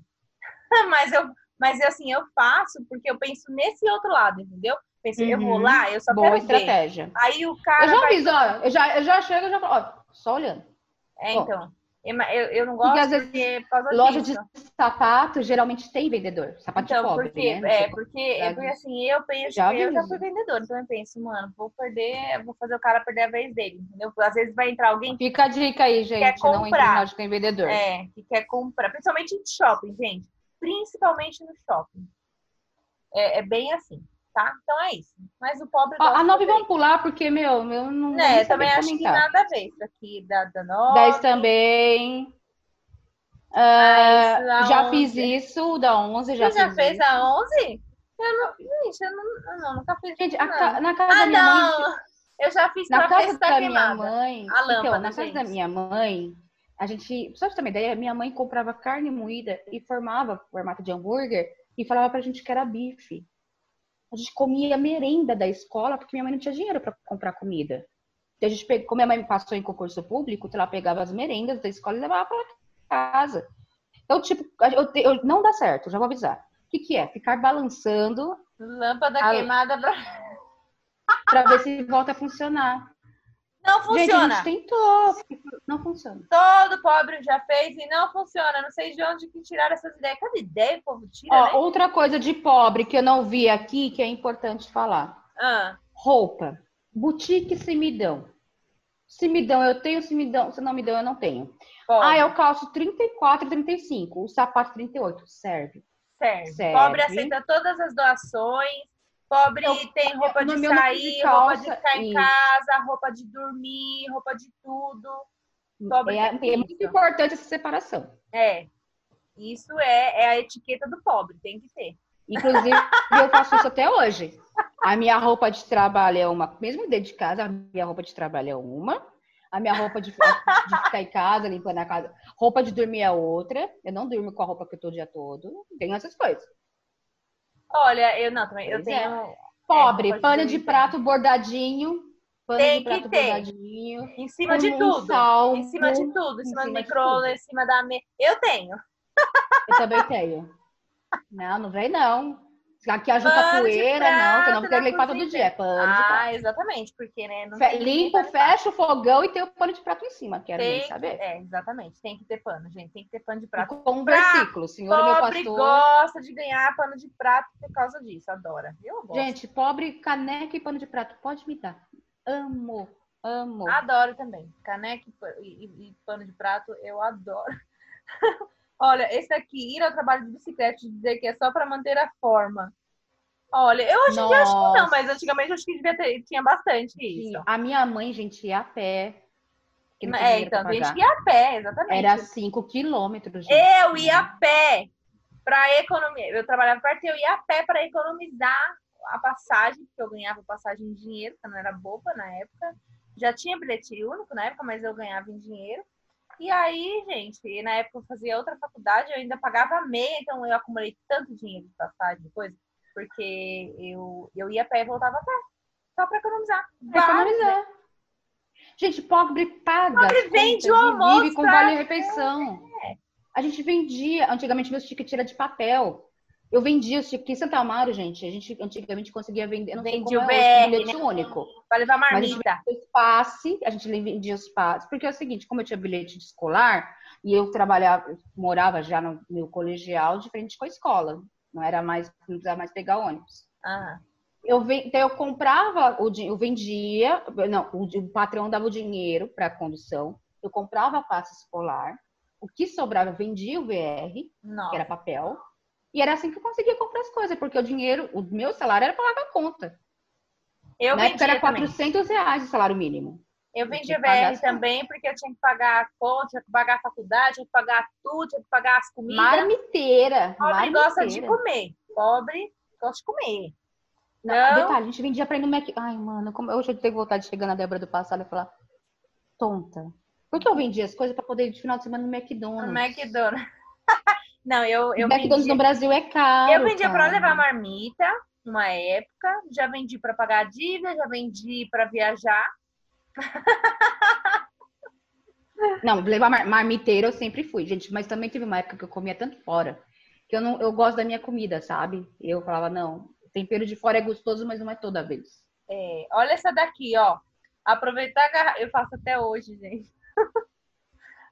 <laughs> mas eu, mas assim, eu faço porque eu penso nesse outro lado, entendeu? Pensei, uhum. eu vou uhum. lá, eu só Boa quero estratégia. Ver. Aí o cara. Eu já vai... aviso, ó, eu já, eu já chego, eu já falo, ó, só olhando. É, então. Eu, eu não gosto porque, vezes, porque causa loja disso. de sapato geralmente tem vendedor. Sapato então, de pobre, porque, né? É, porque, é, porque assim, eu penso já eu já fui vendedor, então eu penso, mano, vou perder, vou fazer o cara perder a vez dele, entendeu? Às vezes vai entrar alguém Fica a dica aí, gente. Quer comprar, não entra em loja tem vendedor. É, que quer comprar, principalmente em shopping, gente. Principalmente no shopping. É, é bem assim tá? Então é isso. Mas o pobre. Ó, a 9 vamos pular, porque, meu, meu não. É, também acho comentar. que nada a ver isso aqui da, da 9. 10 também. Uh, já 11. fiz isso, da 11 já Você já fez isso. a 11? Eu não, gente, eu não, não nunca fiz gente, isso. Na casa ah, da minha não. mãe. Eu já fiz na casa da minha mãe. A lâmpada, então, na gente. casa da minha mãe, a gente. Só de ter uma ideia, minha mãe comprava carne moída e formava formato de hambúrguer e falava pra gente que era bife. A gente comia merenda da escola porque minha mãe não tinha dinheiro para comprar comida. Então a gente pegou, como minha mãe passou em concurso público, então ela pegava as merendas da escola e levava para casa. Então, tipo, eu, eu, não dá certo, já vou avisar. O que, que é? Ficar balançando. Lâmpada a, queimada pra... <laughs> pra ver se volta a funcionar. Não funciona. Gente, a gente tentou, não funciona. Todo pobre já fez e não funciona. Não sei de onde que tiraram essas ideias. Cada ideia o povo tira, Ó, né? Outra coisa de pobre que eu não vi aqui, que é importante falar. Ah. Roupa. Boutique se me dão. Se me dão, eu tenho. Se me dão, se não me dão, eu não tenho. Pobre. Ah, eu calço 34 e 35. O sapato 38. Serve. Serve. Serve. Pobre aceita todas as doações. Pobre eu, tem roupa de sair, calça, roupa de ficar em isso. casa, roupa de dormir, roupa de tudo. Pobre é, é muito importante essa separação. É. Isso é, é a etiqueta do pobre, tem que ter. Inclusive, eu faço isso até hoje. A minha roupa de trabalho é uma, mesmo dentro de casa, a minha roupa de trabalho é uma. A minha roupa de, de ficar em casa, limpando a casa. Roupa de dormir é outra. Eu não durmo com a roupa que eu tô o dia todo. Tenho essas coisas. Olha, eu não, também. Eu Pois tenho. é. Pobre, pano de prato bordadinho. Pano Tem de prato que ter. bordadinho. Em cima de tudo. salmo, Em cima de tudo. Em em cima do cima de micro em cima da mesa. Eu tenho. Eu também tenho. Não, não vem não. Aqui ajuda Pano de poeira, não, que não prato quero na limpar todo dia. É pano de prato. Ah, exatamente. Porque, né? Fe- pra fecha o fogão e tem o pano de prato em cima. Quero Tem saber. É, exatamente. Tem que ter pano, gente. Tem que ter pano de prato. Com um versículo, Senhor meu Pobre pastor. gosta de ganhar pano de prato por causa disso. Adora. Eu gosto. Gente, pobre, caneca e pano de prato, pode me dar. Amo, amo. Adoro também. Caneca e, e- e pano de prato, eu adoro. <laughs> Olha, esse aqui, ir ao trabalho de bicicleta e dizer que é só para manter a forma. Olha, eu hoje em dia acho que não, mas antigamente eu acho que devia ter, tinha bastante isso. A minha mãe, gente, ia a pé. que tinha É, então, tem gente que ia a pé, exatamente. Era 5 quilômetros, gente. Eu ia a pé para economizar. Eu trabalhava perto e eu ia a pé para economizar a passagem, porque eu ganhava passagem em dinheiro, porque eu não era boba na época. Já tinha bilhete único na época, mas eu ganhava em dinheiro. E aí, gente, na época eu fazia outra faculdade, eu ainda pagava meia, então eu acumulei tanto dinheiro de passagem depois, porque eu, eu ia a pé e voltava a pé. Só para economizar. Pra economizar. Gente, pobre paga. Pobre vende o almoço Vive com vale refeição. A gente vendia, antigamente meus tickets era de papel. Eu vendia os tickets em Santa Amaro, gente. A gente antigamente conseguia vender, não Vendia o é BR, bilhete né? único. Para levar Mas a gente marmita. passe, a gente vendia os passes, porque é o seguinte, como eu tinha bilhete de escolar e eu trabalhava, eu morava já no meu colegial de frente com a escola, não era mais, não precisava mais pegar ônibus. Ah, Eu, então eu comprava, o, eu vendia, não, o, o patrão dava o dinheiro para a condução, eu comprava passe escolar, o que sobrava eu vendia o VR, não. que era papel, e era assim que eu conseguia comprar as coisas, porque o dinheiro, o meu salário era para pagar a conta. Eu Na época era também. 400 reais o salário mínimo. Eu BR as também, porque eu tinha que pagar a conta, tinha que pagar a faculdade, tinha que pagar tudo, tinha que pagar as comidas. Marmiteira. Pobre gosta de marmiteira. comer. Pobre gosta de comer. Não, Não. Detalhe, a gente vendia pra ir no Mac. Ai, mano, como... hoje eu tenho vontade de chegar na Débora do passado e falar, tonta. Por que eu vendia as coisas pra poder ir de final de semana no McDonald's? No McDonald's. <laughs> Não, eu, eu McDonald's vendia, no Brasil é caro. eu vendia para cara. levar marmita, uma época. Já vendi para pagar a dívida, já vendi para viajar. <laughs> Não, levar mar- marmiteira eu sempre fui, gente. Mas também teve uma época que eu comia tanto fora. Que eu não, eu gosto da minha comida, sabe? Eu falava, não, tempero de fora é gostoso, mas não é toda vez. É, olha essa daqui, ó. Aproveitar a garrafa. Eu faço até hoje, gente. <laughs>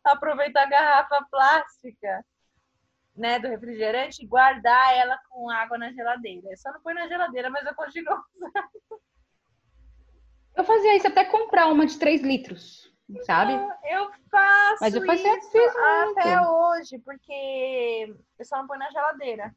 Aproveitar a garrafa plástica, né, do refrigerante e guardar ela com água na geladeira. Eu só não põe na geladeira, mas eu continuo. <laughs> Eu fazia isso até comprar uma de 3 litros, sabe? Eu faço Mas eu fazia- isso até muito. hoje, porque eu só não põe na geladeira.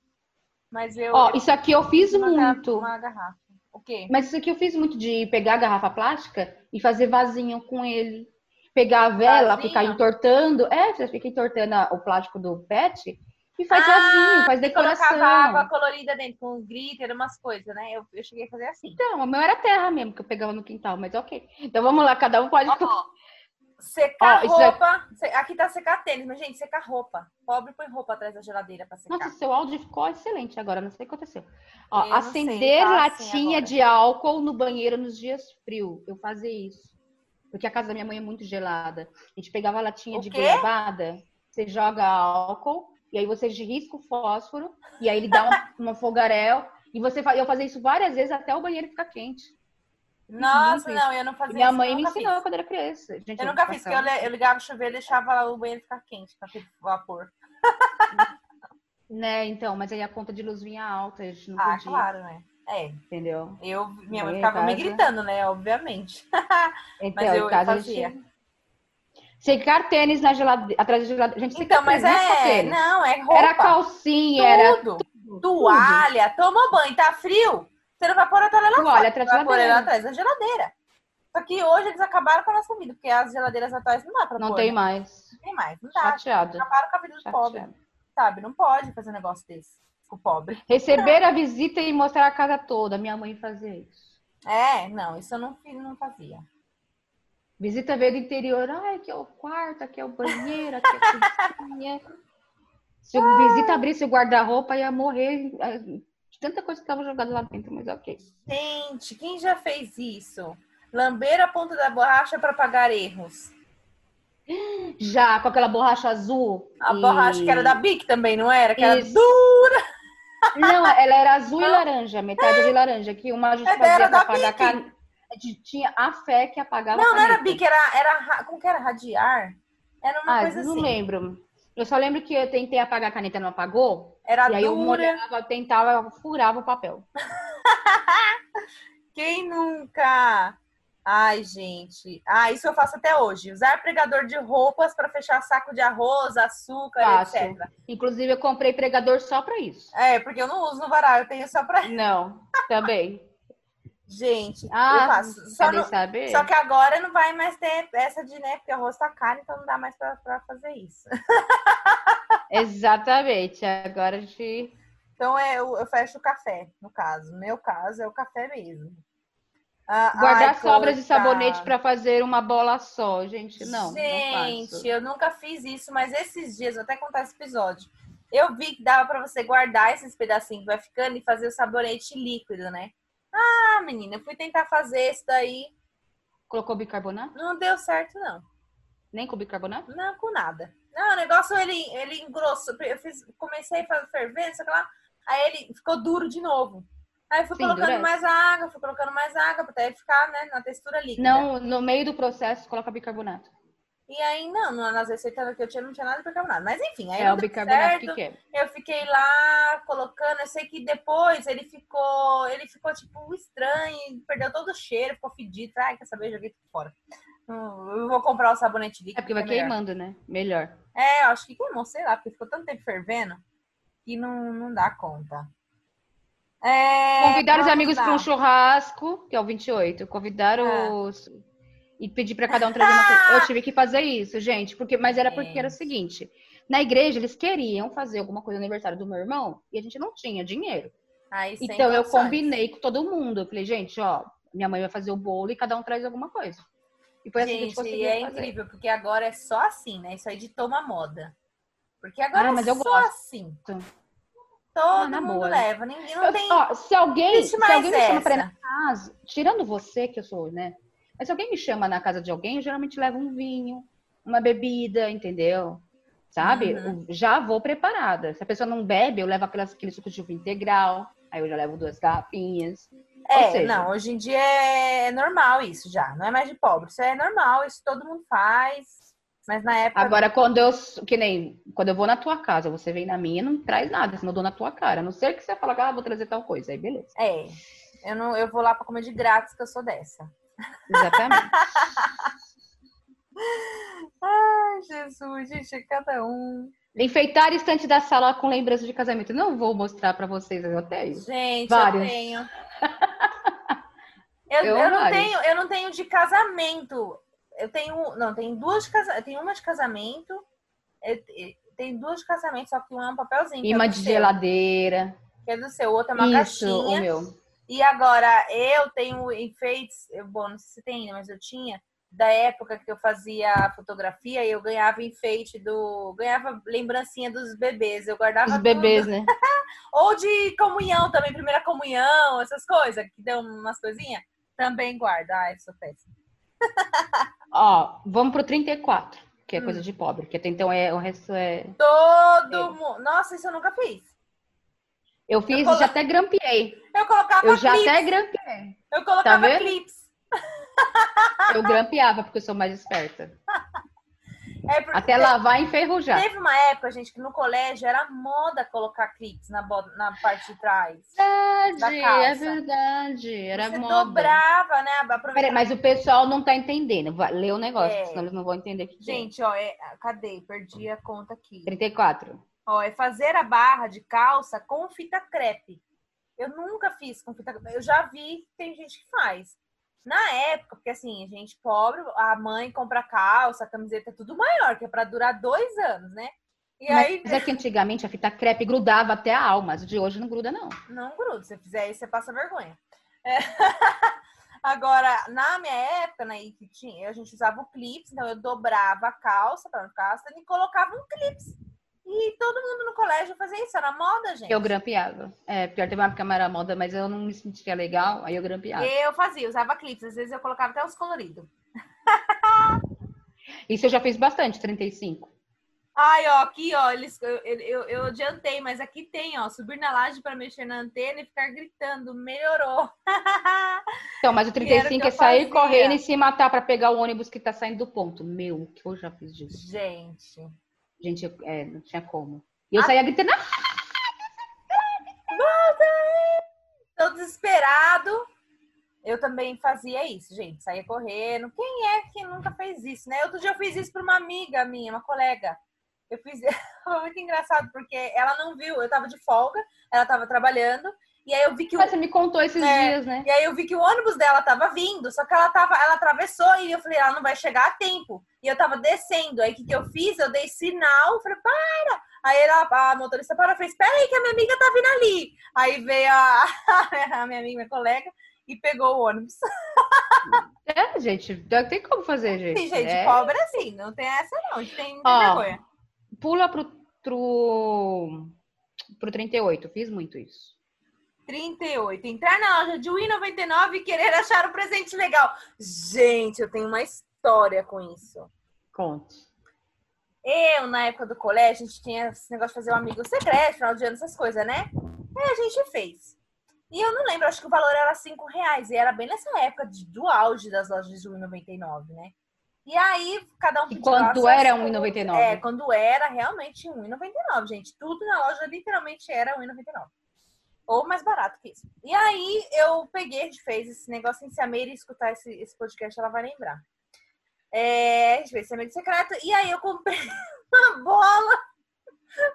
Mas eu. Ó, isso aqui eu fiz uma, muito. uma garrafa. O quê? Mas isso aqui eu fiz muito de pegar a garrafa plástica e fazer vasinho com ele. Pegar a vela, Vasinho? ficar entortando. É, você fica entortando o plástico do pet e faz Ah, vasinho, faz E colocava decoração. água colorida dentro, com glitter, umas coisas, né? Eu, eu cheguei a fazer assim. Então, o meu era terra mesmo, que eu pegava no quintal, mas ok. Então vamos lá, cada um pode. Ó, secar é- roupa. Se- Aqui tá secar tênis, mas, gente, secar roupa. Pobre põe roupa atrás da geladeira pra secar. Nossa, seu áudio ficou excelente agora, não sei o que aconteceu. Ó, Eu acender tá assim latinha agora. de álcool no banheiro nos dias frios. Eu fazia isso. Porque a casa da minha mãe é muito gelada. A gente pegava latinha O de goiabada, você joga álcool, e aí você risca o fósforo, e aí ele dá uma, <laughs> uma fogaréu. E você eu fazia isso várias vezes até o banheiro ficar quente. Nossa, não, eu não fazia Minha isso. mãe eu me ensinou fiz. quando era criança. Gente, Eu nunca fiz, porque eu, eu ligava o chuveiro e deixava o banheiro ficar quente com aquele vapor. <laughs> Né, então, mas aí a conta de luz vinha alta, a gente não Ah, podia, claro, né? É, entendeu? eu, minha mãe Mãe, ficava me casa. gritando, né? Obviamente. <laughs> Então, Mas eu- em casa eu a gente- fazia. Secar tênis na geladeira, atrás da geladeira. Gente, Então, mas não é. tênis. Não, é roupa. Era calcinha, era tudo. tudo. Toalha, toma banho, tá frio? Você não vai pôr a toalha lá fora, atrás vai da pôr ela geladeira. atrás da geladeira. Só que hoje eles acabaram com a nossa vida, porque as geladeiras atuais não dá pra Não pôr, tem né? mais. Não tem mais, não dá. Chateada. Acabaram com a vida do pobre, sabe? Não pode fazer um negócio desse com o pobre. Receber <laughs> a visita e mostrar a casa toda. Minha mãe fazia isso. É, não, isso eu não, não fazia. Visita veio do interior. Ai, aqui é o quarto, aqui é o banheiro, aqui é a cozinha. Se o visita abrisse o guarda-roupa, ia morrer de tanta coisa que estava jogada lá dentro, mas ok. Gente, quem já fez isso? Lamber a ponta da borracha para pagar erros. Já com aquela borracha azul. A e- borracha que era da Bic também, não era? Que era Isso. dura. Não, ela era azul e laranja, metade de laranja, que uma a gente fazia era pra da apagar a Bic. can... gente Tinha a fé que apagava Não, a não era. Bic, era, era. ra- Como que era? Radiar? Era uma Ah, coisa não assim. lembro. Eu só lembro que eu tentei apagar a caneta, não apagou. Era e aí eu dura. molhava, tentava, furava o papel. <laughs> Quem nunca? Ai, gente. Ah, isso eu faço até hoje. Usar pregador de roupas para fechar saco de arroz, açúcar, Faço. etc. Inclusive, eu comprei pregador só pra isso. É, porque eu não uso no varal, eu tenho só pra. Não, também. Gente, eu Ah, faço. Só, não- saber? só que agora não vai mais ter essa de, né? Porque o arroz tá caro, então não dá mais pra, pra fazer isso. <laughs> Exatamente. Agora a gente... Então é, eu, eu fecho o café, no caso. No meu caso, é o café mesmo. Ah, Guardar ai, sobras de sabonete pra fazer uma bola só. Gente, não, Gente, não eu nunca fiz isso, mas esses dias, vou até contar esse episódio. Eu vi que dava pra você guardar esses pedacinhos que vai ficando e fazer o sabonete líquido, né? Ah, menina, eu fui tentar fazer isso daí. Colocou bicarbonato? Não deu certo, não. Nem com bicarbonato? Não, com nada. Não, o negócio ele, ele engrossou. Eu fiz, comecei a fazer ferver, sei lá. Aí ele ficou duro de novo. Aí eu fui Sim, colocando mais água, fui colocando mais água, até ficar né, na textura líquida. Não, no meio do processo, coloca bicarbonato. E aí, não, nas receitas que eu tinha, não tinha nada de bicarbonato. Mas enfim, aí É o bicarbonato certo. que quer. Eu fiquei lá colocando, eu sei que depois ele ficou, ele ficou tipo estranho, perdeu todo o cheiro, ficou fedido. Ai, quer saber? Joguei tudo fora. Eu vou comprar o sabonete líquido. É porque vai melhor. queimando, né? Melhor. É, eu acho que queimou, sei lá, porque ficou tanto tempo fervendo que não, não dá conta. É, Convidar os amigos para um churrasco, que é o 28. Convidar É. os. E pedir para cada um trazer uma coisa. Eu tive que fazer isso, gente. Porque, mas era porque era o Gente. seguinte: na igreja eles queriam fazer alguma coisa no aniversário do meu irmão e a gente não tinha dinheiro. Aí, sem Então eu combinei com todo mundo. Eu falei, gente, ó, minha mãe vai fazer o bolo e cada um traz alguma coisa. E foi assim que a gente Gente, é fazer. incrível, porque agora é só assim, né? Isso aí de toma moda. Porque agora Ah, mas é eu só gosto. assim. Ah, Todo na mundo boa. leva. Ninguém não Eu- tem. ó, se alguém, se alguém me chama pra ir na casa, tirando você, que eu sou, né? Mas se alguém me chama na casa de alguém, eu geralmente levo um vinho, uma bebida, entendeu? Sabe? Uhum. Já vou preparada. Se a pessoa não bebe, eu levo aquelas, aquele suco de uva integral. Aí eu já levo duas garrafinhas. É, seja- não, hoje em dia é normal isso já, não é mais de pobre, isso é normal, isso todo mundo faz, mas na época Agora, quando eu, que nem, quando eu vou na tua casa, você vem na minha, não traz nada, senão eu dou na tua cara. A não ser que você fala, ah, vou trazer tal coisa. Aí, beleza. é, eu não, eu vou lá pra comer de grátis, que eu sou dessa. Exatamente. <laughs> Ai, Jesus, gente, é cada um. Enfeitar a estante da sala com lembrança de casamento. Não vou mostrar pra vocês eu tenho. Gente, Várias. eu tenho. <laughs> Eu, Eu eu não tenho, eu não tenho de casamento. Eu tenho, não, tenho duas de casamento, tenho uma de casamento. Eu, eu tenho duas de casamento, só que uma é um papelzinho, que é Imã do de seu, geladeira. que é do seu, o outro é uma Isso, o caixinha. meu. E agora, eu tenho enfeites, eu, bom, não sei se tem ainda, mas eu tinha, da época que eu fazia fotografia, e eu ganhava enfeite do. ganhava lembrancinha dos bebês. Eu guardava Os tudo. bebês, né? <laughs> Ou de comunhão também, primeira comunhão, essas coisas, que dão umas coisinhas. Também guarda. Ai, sou péssima. <laughs> Ó, vamos pro 34, que é Hum. coisa de pobre, que até então é, o resto é. Todo É. mundo. Nossa, isso eu nunca fiz. Eu fiz e colo- já até grampeei. Eu colocava Eu já clips. até grampeei. Eu colocava vendo? clips. Eu grampeava, porque eu sou mais esperta. <laughs> É porque Até lavar e enferrujar. Teve uma época, gente, que no colégio era moda colocar clips na, na parte de trás. Verdade, da é calça. verdade. Era Você moda. dobrava, né? Peraí, mas o pessoal não tá entendendo. Lê o negócio, É. senão eles não vão entender que é. Gente, ó, é... cadê? Perdi a conta aqui. 34. Ó, é fazer a barra de calça com fita crepe. Eu nunca fiz com fita crepe. Eu já vi que tem gente que faz. Na época, porque assim, gente pobre, a mãe compra calça, camiseta, tudo maior, que é pra durar dois anos, né? E aí, Mas é que antigamente a fita crepe grudava até a alma, mas de hoje não gruda, não. não gruda. Se você fizer isso, você passa vergonha. É. <laughs> Agora, na minha época, né, que tinha, a gente usava o clips, então eu dobrava a calça para não ficar e colocava um clips. E todo mundo no colégio fazia isso, era moda, gente. Eu grampeava. É, pior, teve uma época que era moda, mas eu não me sentia legal, aí eu grampeava. Eu fazia, usava clips, às vezes eu colocava até os coloridos. <laughs> Isso eu já fiz bastante, 35. Ai, ó, aqui, ó, eles, eu, eu, eu adiantei, mas aqui tem, ó, subir na laje para mexer na antena e ficar gritando, melhorou. <laughs> Então, mas o Que era o 35 que é sair fazia. correndo e se matar pra pegar o ônibus que tá saindo do ponto. Meu, o que eu já fiz disso? Gente, Gente, eu- é, não tinha como. E eu Ah. saía gritando, "Ah!" tô desesperado. Eu também fazia isso, gente, saía correndo. Quem é que nunca fez isso, né? Outro dia eu fiz isso para uma amiga minha, uma colega. Eu fiz, <laughs> foi muito engraçado, porque ela não viu, eu tava de folga, ela tava trabalhando, e aí eu vi que o você me contou esses É. dias, né? E aí eu vi que o ônibus dela tava vindo, só que ela tava, ela atravessou e eu falei, ela não vai chegar a tempo. E eu tava descendo. Aí o que, que eu fiz? Eu dei sinal, falei, para! Aí ela, a motorista parou e fez, espera aí que a minha amiga tá vindo ali. Aí veio a, <laughs> a minha amiga, minha colega, e pegou o ônibus. É, gente, não tem como fazer, gente. E, gente, É. pobre assim, não tem essa não, a gente tem Ó, vergonha. Pula pro, pro, pro 38, fiz muito isso. 38. Entrar na loja de R$1,99 e querer achar um presente legal. Gente, eu tenho uma história com isso. Conte. Eu, na época do colégio, a gente tinha esse negócio de fazer um amigo secreto, final de ano, essas coisas, né? Aí a gente fez. E eu não lembro, acho que o valor era 5 reais. E era bem nessa época de, do auge das lojas de 1,99, né? E aí, cada um E pediu quando lá suas era coisas. 1,99? É, quando era realmente 1,99, gente. Tudo na loja literalmente era 1,99. Ou mais barato que isso. E aí, eu peguei, a gente fez esse negócio em se a Meire escutar esse, esse podcast, ela vai lembrar. É, a gente fez esse amigo secreto. E aí, eu comprei <laughs> uma bola.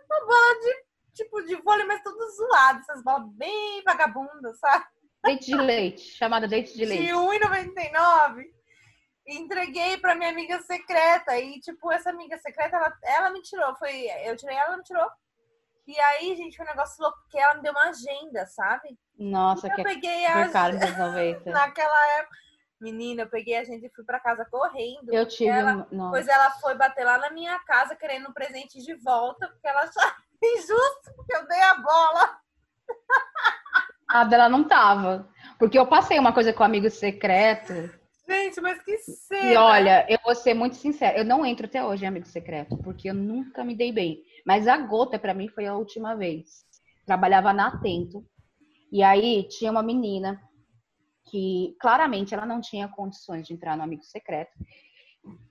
Uma bola de, tipo, de vôlei, mas tudo zoado. Essas bolas bem vagabundas, sabe? Leite de leite, chamada leite de leite. de 1,99 e entreguei pra minha amiga secreta. E, tipo, essa amiga secreta, ela, ela me tirou. Foi, eu tirei ela, ela me tirou. E aí, gente, foi um negócio louco, porque ela me deu uma agenda, sabe? Nossa, eu que é peguei a 90. <laughs> naquela época. Menina, eu peguei a agenda e fui pra casa correndo. Eu tive Ela. Nossa. Pois ela foi bater lá na minha casa querendo um presente de volta, porque ela achava <laughs> injusto, porque eu dei a bola. <laughs> A dela não tava. Porque eu passei uma coisa com o amigo secreto. Gente, mas que cena. E olha, eu vou ser muito sincera, eu não entro até hoje em Amigo Secreto, porque eu nunca me dei bem. Mas a gota, pra mim, foi a última vez. Trabalhava na Atento. E aí tinha uma menina que claramente ela não tinha condições de entrar no Amigo Secreto.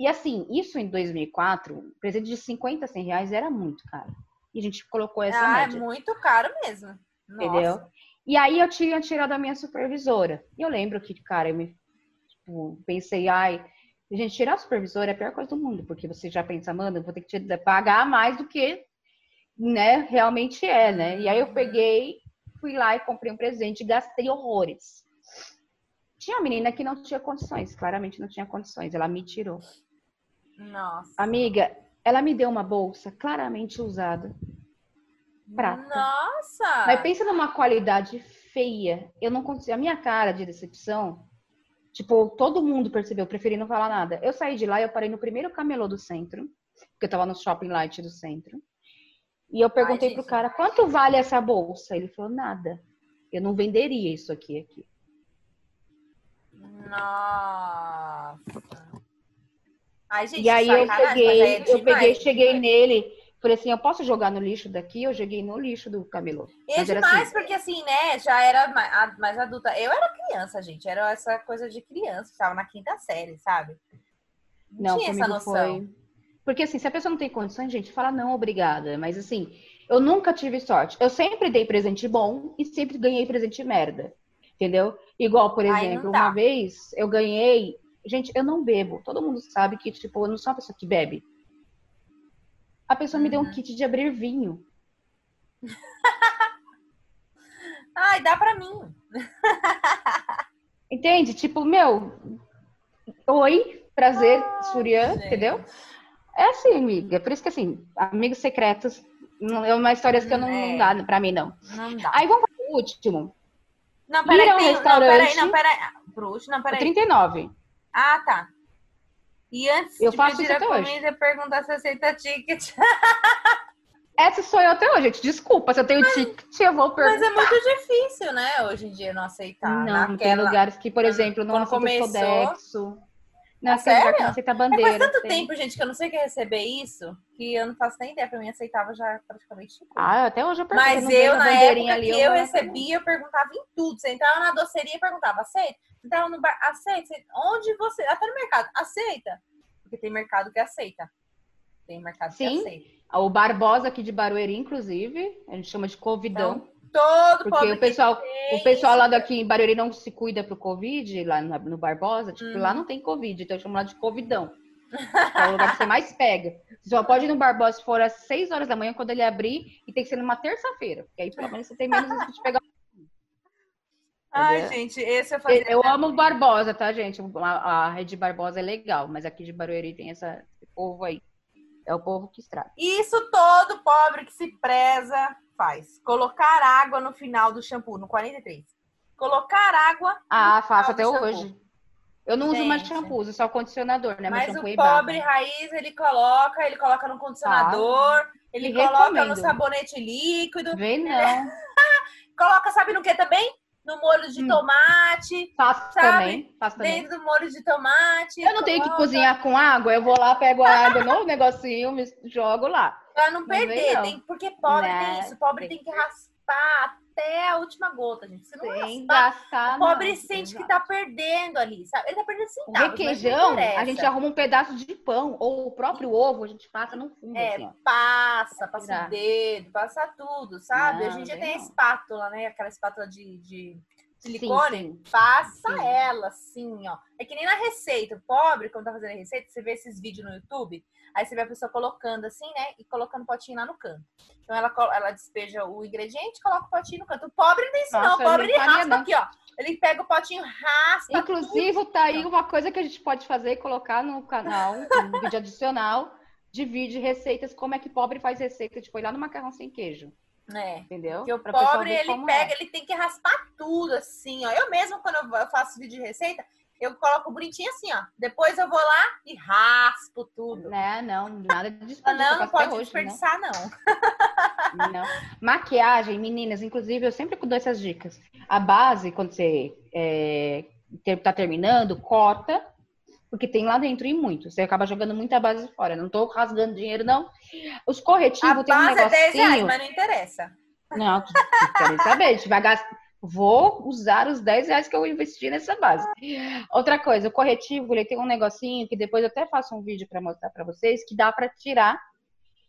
E assim, isso em 2004, presente de 50, 100 reais era muito caro. E a gente colocou essa ah, média. é muito caro mesmo. Entendeu? Nossa. E aí eu tinha tirado a minha supervisora. E eu lembro que, cara, eu me tipo, pensei, ai, gente, tirar a supervisora é a pior coisa do mundo, porque você já pensa, mano, eu vou ter que te pagar mais do que, né, realmente é, né? E aí eu peguei, fui lá e comprei um presente e gastei horrores. Tinha uma menina que não tinha condições, claramente não tinha condições, ela me tirou. Nossa. Amiga, ela me deu uma bolsa claramente usada. Prata. Nossa! Mas pensa numa qualidade feia. Eu não consigo. A minha cara de decepção, tipo, todo mundo percebeu, eu preferi não falar nada. Eu saí de lá e eu parei no primeiro camelô do centro, porque eu tava no shopping light do centro. E eu perguntei Ai, pro cara, quanto vale essa bolsa? Ele falou, nada. Eu não venderia isso aqui aqui. Nossa. Ai, gente, e aí eu peguei, é eu peguei, cheguei nele, falei assim, eu posso jogar no lixo daqui? Eu joguei no lixo do camelô. E é demais, assim, porque assim, né, já era mais, adulta. Eu era criança, gente. Era essa coisa de criança, estava na quinta série, sabe? Não, Não, tinha essa noção. foi. Porque assim, se a pessoa não tem condições, gente, fala não, obrigada. Mas assim, eu nunca tive sorte. Eu sempre dei presente bom e sempre ganhei presente merda. Entendeu? Igual, por exemplo, uma vez eu ganhei. Gente, eu não bebo. Todo mundo sabe que, tipo, eu não sou uma pessoa que bebe. A pessoa me deu um Uhum. kit de abrir vinho. <laughs> Ai, dá pra mim. Entende? Tipo, meu, oi, prazer, Ai, Surya, entendeu? É assim, amiga. Por isso que, assim, amigos secretos não é uma história que eu não, É. não dá pra mim, não. Não dá. Aí vamos para o último. Não, peraí, ir tem, não, peraí, não, peraí. Bruxo, não, O peraí. 39. Ah, tá. E antes Eu de faço pedir a até hoje. comida, perguntar se aceita ticket. <laughs> Essa sou eu até hoje, gente. Desculpa, se eu tenho ticket, eu vou Mas perguntar. é muito difícil, né, hoje em dia não aceitar. não, tem Naquela... lugares que, por exemplo, não aceita começou- Sodexo. Não, Ah, que sério? não aceita É, bandeira. faz tanto tem. tempo, gente, que eu não sei o que é receber isso, que eu não faço nem ideia. Pra mim, aceitava já praticamente tudo. Ah, até hoje eu pergunto. Mas eu, na época ali, que eu vou- recebia, eu perguntava em tudo. Você entrava na doceria e perguntava, aceita? Você entrava no bar, aceita? Onde você... Até no mercado, aceita? Porque tem mercado que aceita. Tem mercado Sim. que aceita. O Barbosa aqui de Barueri, inclusive, a gente chama de Covidão. Então, todo porque pobre o pessoal, o pessoal lá daqui em Barueri não se cuida pro Covid, lá no, Barbosa, tipo, Uhum. lá não tem Covid, então eu chamo lá de Covidão. É o lugar que você mais pega. Você só pode ir no Barbosa se for às 6 horas da manhã, quando ele abrir, e tem que ser numa terça-feira. Porque aí pelo menos você tem menos risco de pegar. Ai, Entendeu? gente, esse eu fazia... Eu amo o Barbosa, tá, gente? A, a rede Barbosa é legal, mas aqui de Barueri tem essa, esse povo aí. É o povo que estraga. Isso todo pobre que se preza faz. Colocar água no final do shampoo, no 43. Colocar água. Ah, faço até shampoo. hoje. Eu não uso mais Gente. shampoo, uso só condicionador, né? Mas o é pobre raiz, ele coloca, ele coloca no condicionador, ele E coloca recomendo. no sabonete líquido, Vem não. <laughs> coloca, sabe no que também? No molho de Hum. tomate, Faço Sabe? também. Faço também. dentro do molho de tomate. Eu não tenho que coloca cozinhar com água, eu vou lá, pego a água no negocinho, me jogo lá. Pra não Não perder, não. tem, porque pobre Né, tem isso, pobre tem. tem que raspar até a última gota, gente. Se não Sem raspar, o pobre não. sente que Exato. tá perdendo ali, sabe? Ele tá perdendo O centavos, não requeijão, a gente arruma um pedaço de pão, ou o próprio ovo, a gente passa no fundo, É, assim, passa, passa o dedo, passa tudo, sabe? Não, Hoje em dia tem a não. espátula, né? Aquela espátula de, de silicone. Sim, sim. Passa Sim. ela, assim, ó. É que nem na receita. O pobre, quando tá fazendo a receita, você vê esses vídeos no YouTube, aí você vê a pessoa colocando assim, né? E colocando o potinho lá no canto. Então ela, ela despeja o ingrediente, coloca o potinho no canto. O pobre não tem isso, não. O pobre ele raspa não. aqui, ó. Ele pega o potinho, raspa. Inclusive, tá aí uma coisa que a gente pode fazer e colocar no canal, um vídeo adicional, de vídeo receitas, como é que pobre faz receita, tipo, ir lá no macarrão sem queijo, É. entendeu? Porque o Pra pobre, ele como pega, é. ele tem que raspar tudo, assim, ó. Eu mesmo, quando eu faço vídeo de receita, eu coloco bonitinho assim, ó. Depois eu vou lá e raspo tudo. Né, não, nada de desperdício. Não, não pode hoje, desperdiçar, não. Não. <laughs> Não. Maquiagem, meninas, inclusive, eu sempre dou essas dicas. A base, quando você é, tá terminando, corta Porque tem lá dentro e muito. Você acaba jogando muita base fora. Não tô rasgando dinheiro, não. Os corretivos A tem um base é 10 reais, negocinho. mas não interessa. Não, querem saber. A gente vai gastar. Vou usar os 10 reais que eu investi nessa base. Outra coisa, o corretivo, ele tem um negocinho que depois eu até faço um vídeo para mostrar para vocês, que dá para tirar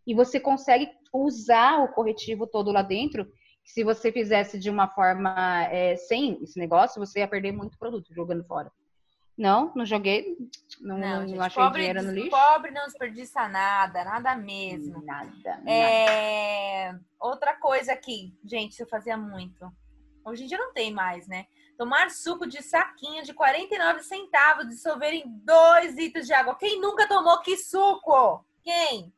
e você consegue usar o corretivo todo lá dentro. Se você fizesse de uma forma é, sem esse negócio, você ia perder muito produto jogando fora. Não, não joguei, não, Não, não gente, achei pobre, dinheiro no lixo. pobre não desperdiça nada, nada mesmo. Nada, nada. É, Outra coisa aqui, gente, eu fazia muito. Hoje em dia não tem mais, né? Tomar suco de saquinho de 49 centavos, dissolver em 2 litros de água. Quem nunca tomou que suco? Quem?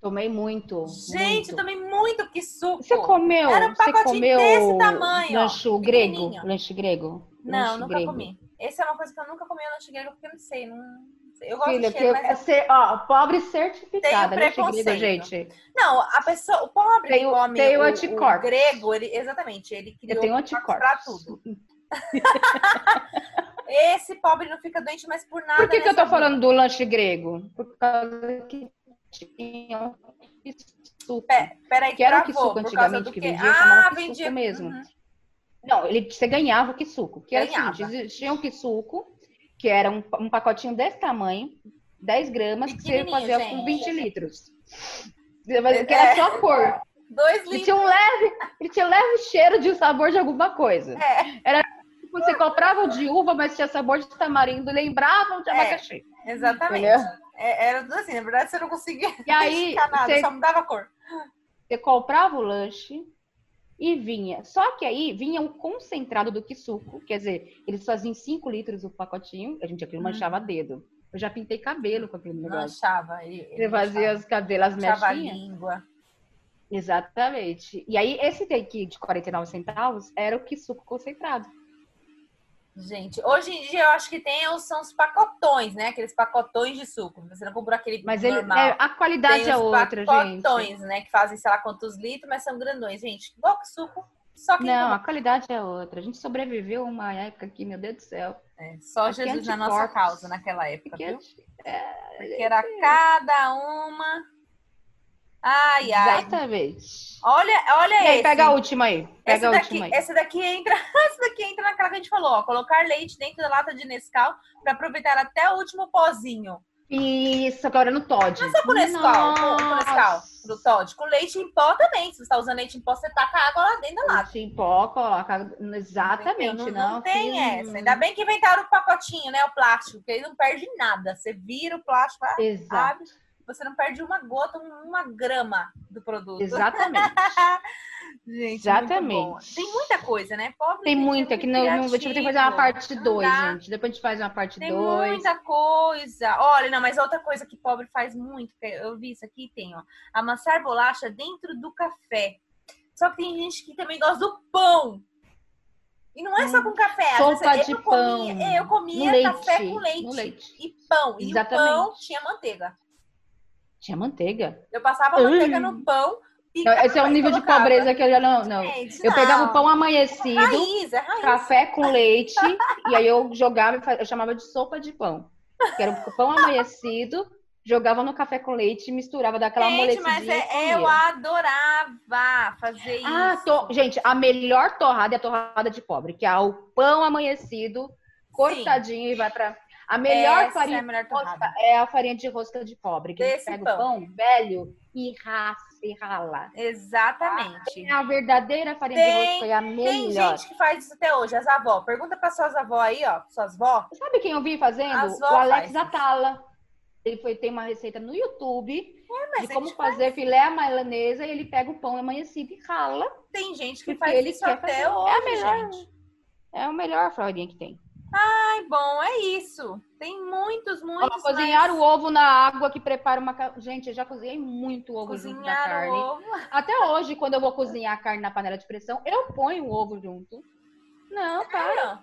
Tomei muito. Gente, muito. tomei muito que suco. Você comeu? Era um você pacotinho comeu desse tamanho, ó, lanche grego? Lanche grego? Não, Lanche nunca grego. comi. Essa é uma coisa que eu nunca comi no lanche grego, porque eu não sei. Não... Eu gosto Filha, de cheiro, mas... é ser, ó, pobre certificada. Preconceito. gente. Não, a pessoa, o pobre Tem o- come tem o o, grego, ele, exatamente, ele criou tenho anticorpos pra tudo. <laughs> Esse pobre não fica doente mais por nada. Por que, que eu tô falando do lanche grego? Por causa que tinha um suco. vida. Pé- Peraí, Que era o que suco antigamente que vendia, Ah, vendia mesmo. Uhum. Não, ele, você ganhava o que suco. Que era o Ganhava. seguinte, existia um que suco, que era um, um pacotinho desse tamanho, 10 gramas, que você fazia gente. com 20 litros. Que era É. só cor. Dois Ele litros. tinha um leve, ele tinha um leve cheiro de sabor de alguma coisa. É, Tipo, Você comprava o de uva, mas tinha sabor de tamarindo, lembrava de É. abacaxi. exatamente. Entendeu? É, era tudo assim, na verdade você não conseguia E aí, <laughs> nada, você- só mudava a cor. Você comprava o lanche e vinha. Só que aí vinha um concentrado do que suco. Quer dizer, eles faziam 5 litros o pacotinho. A gente aquilo Uhum. manchava dedo. Eu já pintei cabelo com aquele negócio. ele Você fazia os cabelos, as a mechinhas. língua. Exatamente. E aí, esse daqui de 49 centavos era o que suco concentrado. Gente, hoje em dia eu acho que tem são os pacotões, né? Aqueles pacotões de suco. Você não comprou aquele Mas ele, normal. é, a qualidade tem é outra, gente. pacotões, né? Que fazem sei lá quantos litros, mas são grandões. Gente, igual que suco, só que Não, a qualidade é outra. A gente sobreviveu a uma época que, meu Deus do céu. É, só Aqui é Jesus na nossa causa naquela época, Que viu? é- Porque era cada uma. Ai, ai. Exatamente. Olha, olha E aí, esse. pega a última aí. Pega a daqui, aí. esse daqui entra, <laughs> esse daqui entra naquela que a gente falou, ó, colocar leite dentro da lata de Nescau para aproveitar até o último pozinho. Isso, agora no Todd. Não é com Nescau, com, com Nescau, do Todd. Com leite em pó também. Se você tá usando leite em pó, você taca água lá dentro da lata. Leite em pó, coloca. Exatamente, não. não, não tem essa. Ainda bem que inventaram o pacotinho, né? O plástico, que aí não perde nada. Você vira o plástico, Exato. abre, você não perde uma gota, uma grama do produto. Exatamente. <laughs> Gente, Exatamente. Tem muita coisa, né? Pobre Tem gente, é muita, muito que não, não, gente vai ter que fazer uma parte Não 2, dá. gente. Depois a gente faz uma parte Tem 2. muita coisa. Olha, não, mas outra coisa que pobre faz muito, eu vi isso aqui, tem, ó. Amassar bolacha dentro do café. Só que tem gente que também gosta do pão. E não é só com café. Hum. Sopa vezes de eu comia, pão. é, eu comia No café leite, com leite, leite. e pão. E Exatamente. o pão tinha manteiga. Tinha manteiga. Eu passava a Hum. manteiga no pão. Não, Esse é um nível de pobreza que eu já não. não. Gente, Eu pegava não. o pão amanhecido, Raiz, é raiz. café com leite, e aí eu jogava, eu chamava de sopa de pão. Que era o pão amanhecido, jogava no café com leite misturava daquela Gente, amolecidinha. mas é, eu adorava fazer Ah, isso. to- gente, a melhor torrada é a torrada de pobre, que é o pão amanhecido, cortadinho e vai pra. A melhor Essa farinha é a melhor rosca é a farinha de rosca de pobre, que Desse pega pão. o pão velho e raspa e rala. Exatamente. É a verdadeira farinha Tem- de rosca e a Tem melhor. gente que faz isso até hoje, as avó. Pergunta para suas avó aí, ó, suas avó. Sabe quem eu vi fazendo? O vó Alex faz. Atala. Ele foi, tem uma receita no YouTube mas de a como fazer filé à milanesa e ele pega o pão amanhecido e rala. Tem gente que faz ele isso até fazer. hoje, É a melhor. gente. É a melhor farinha que tem. Ai, bom, é isso. Tem muitos, Ó, muitos. cozinhar mas o ovo na água que prepara uma. Gente, eu já cozinhei muito ovo junto da Cozinhar carne. ovo. Até hoje, quando eu vou cozinhar a carne na panela de pressão, eu ponho o ovo junto. Não, cara,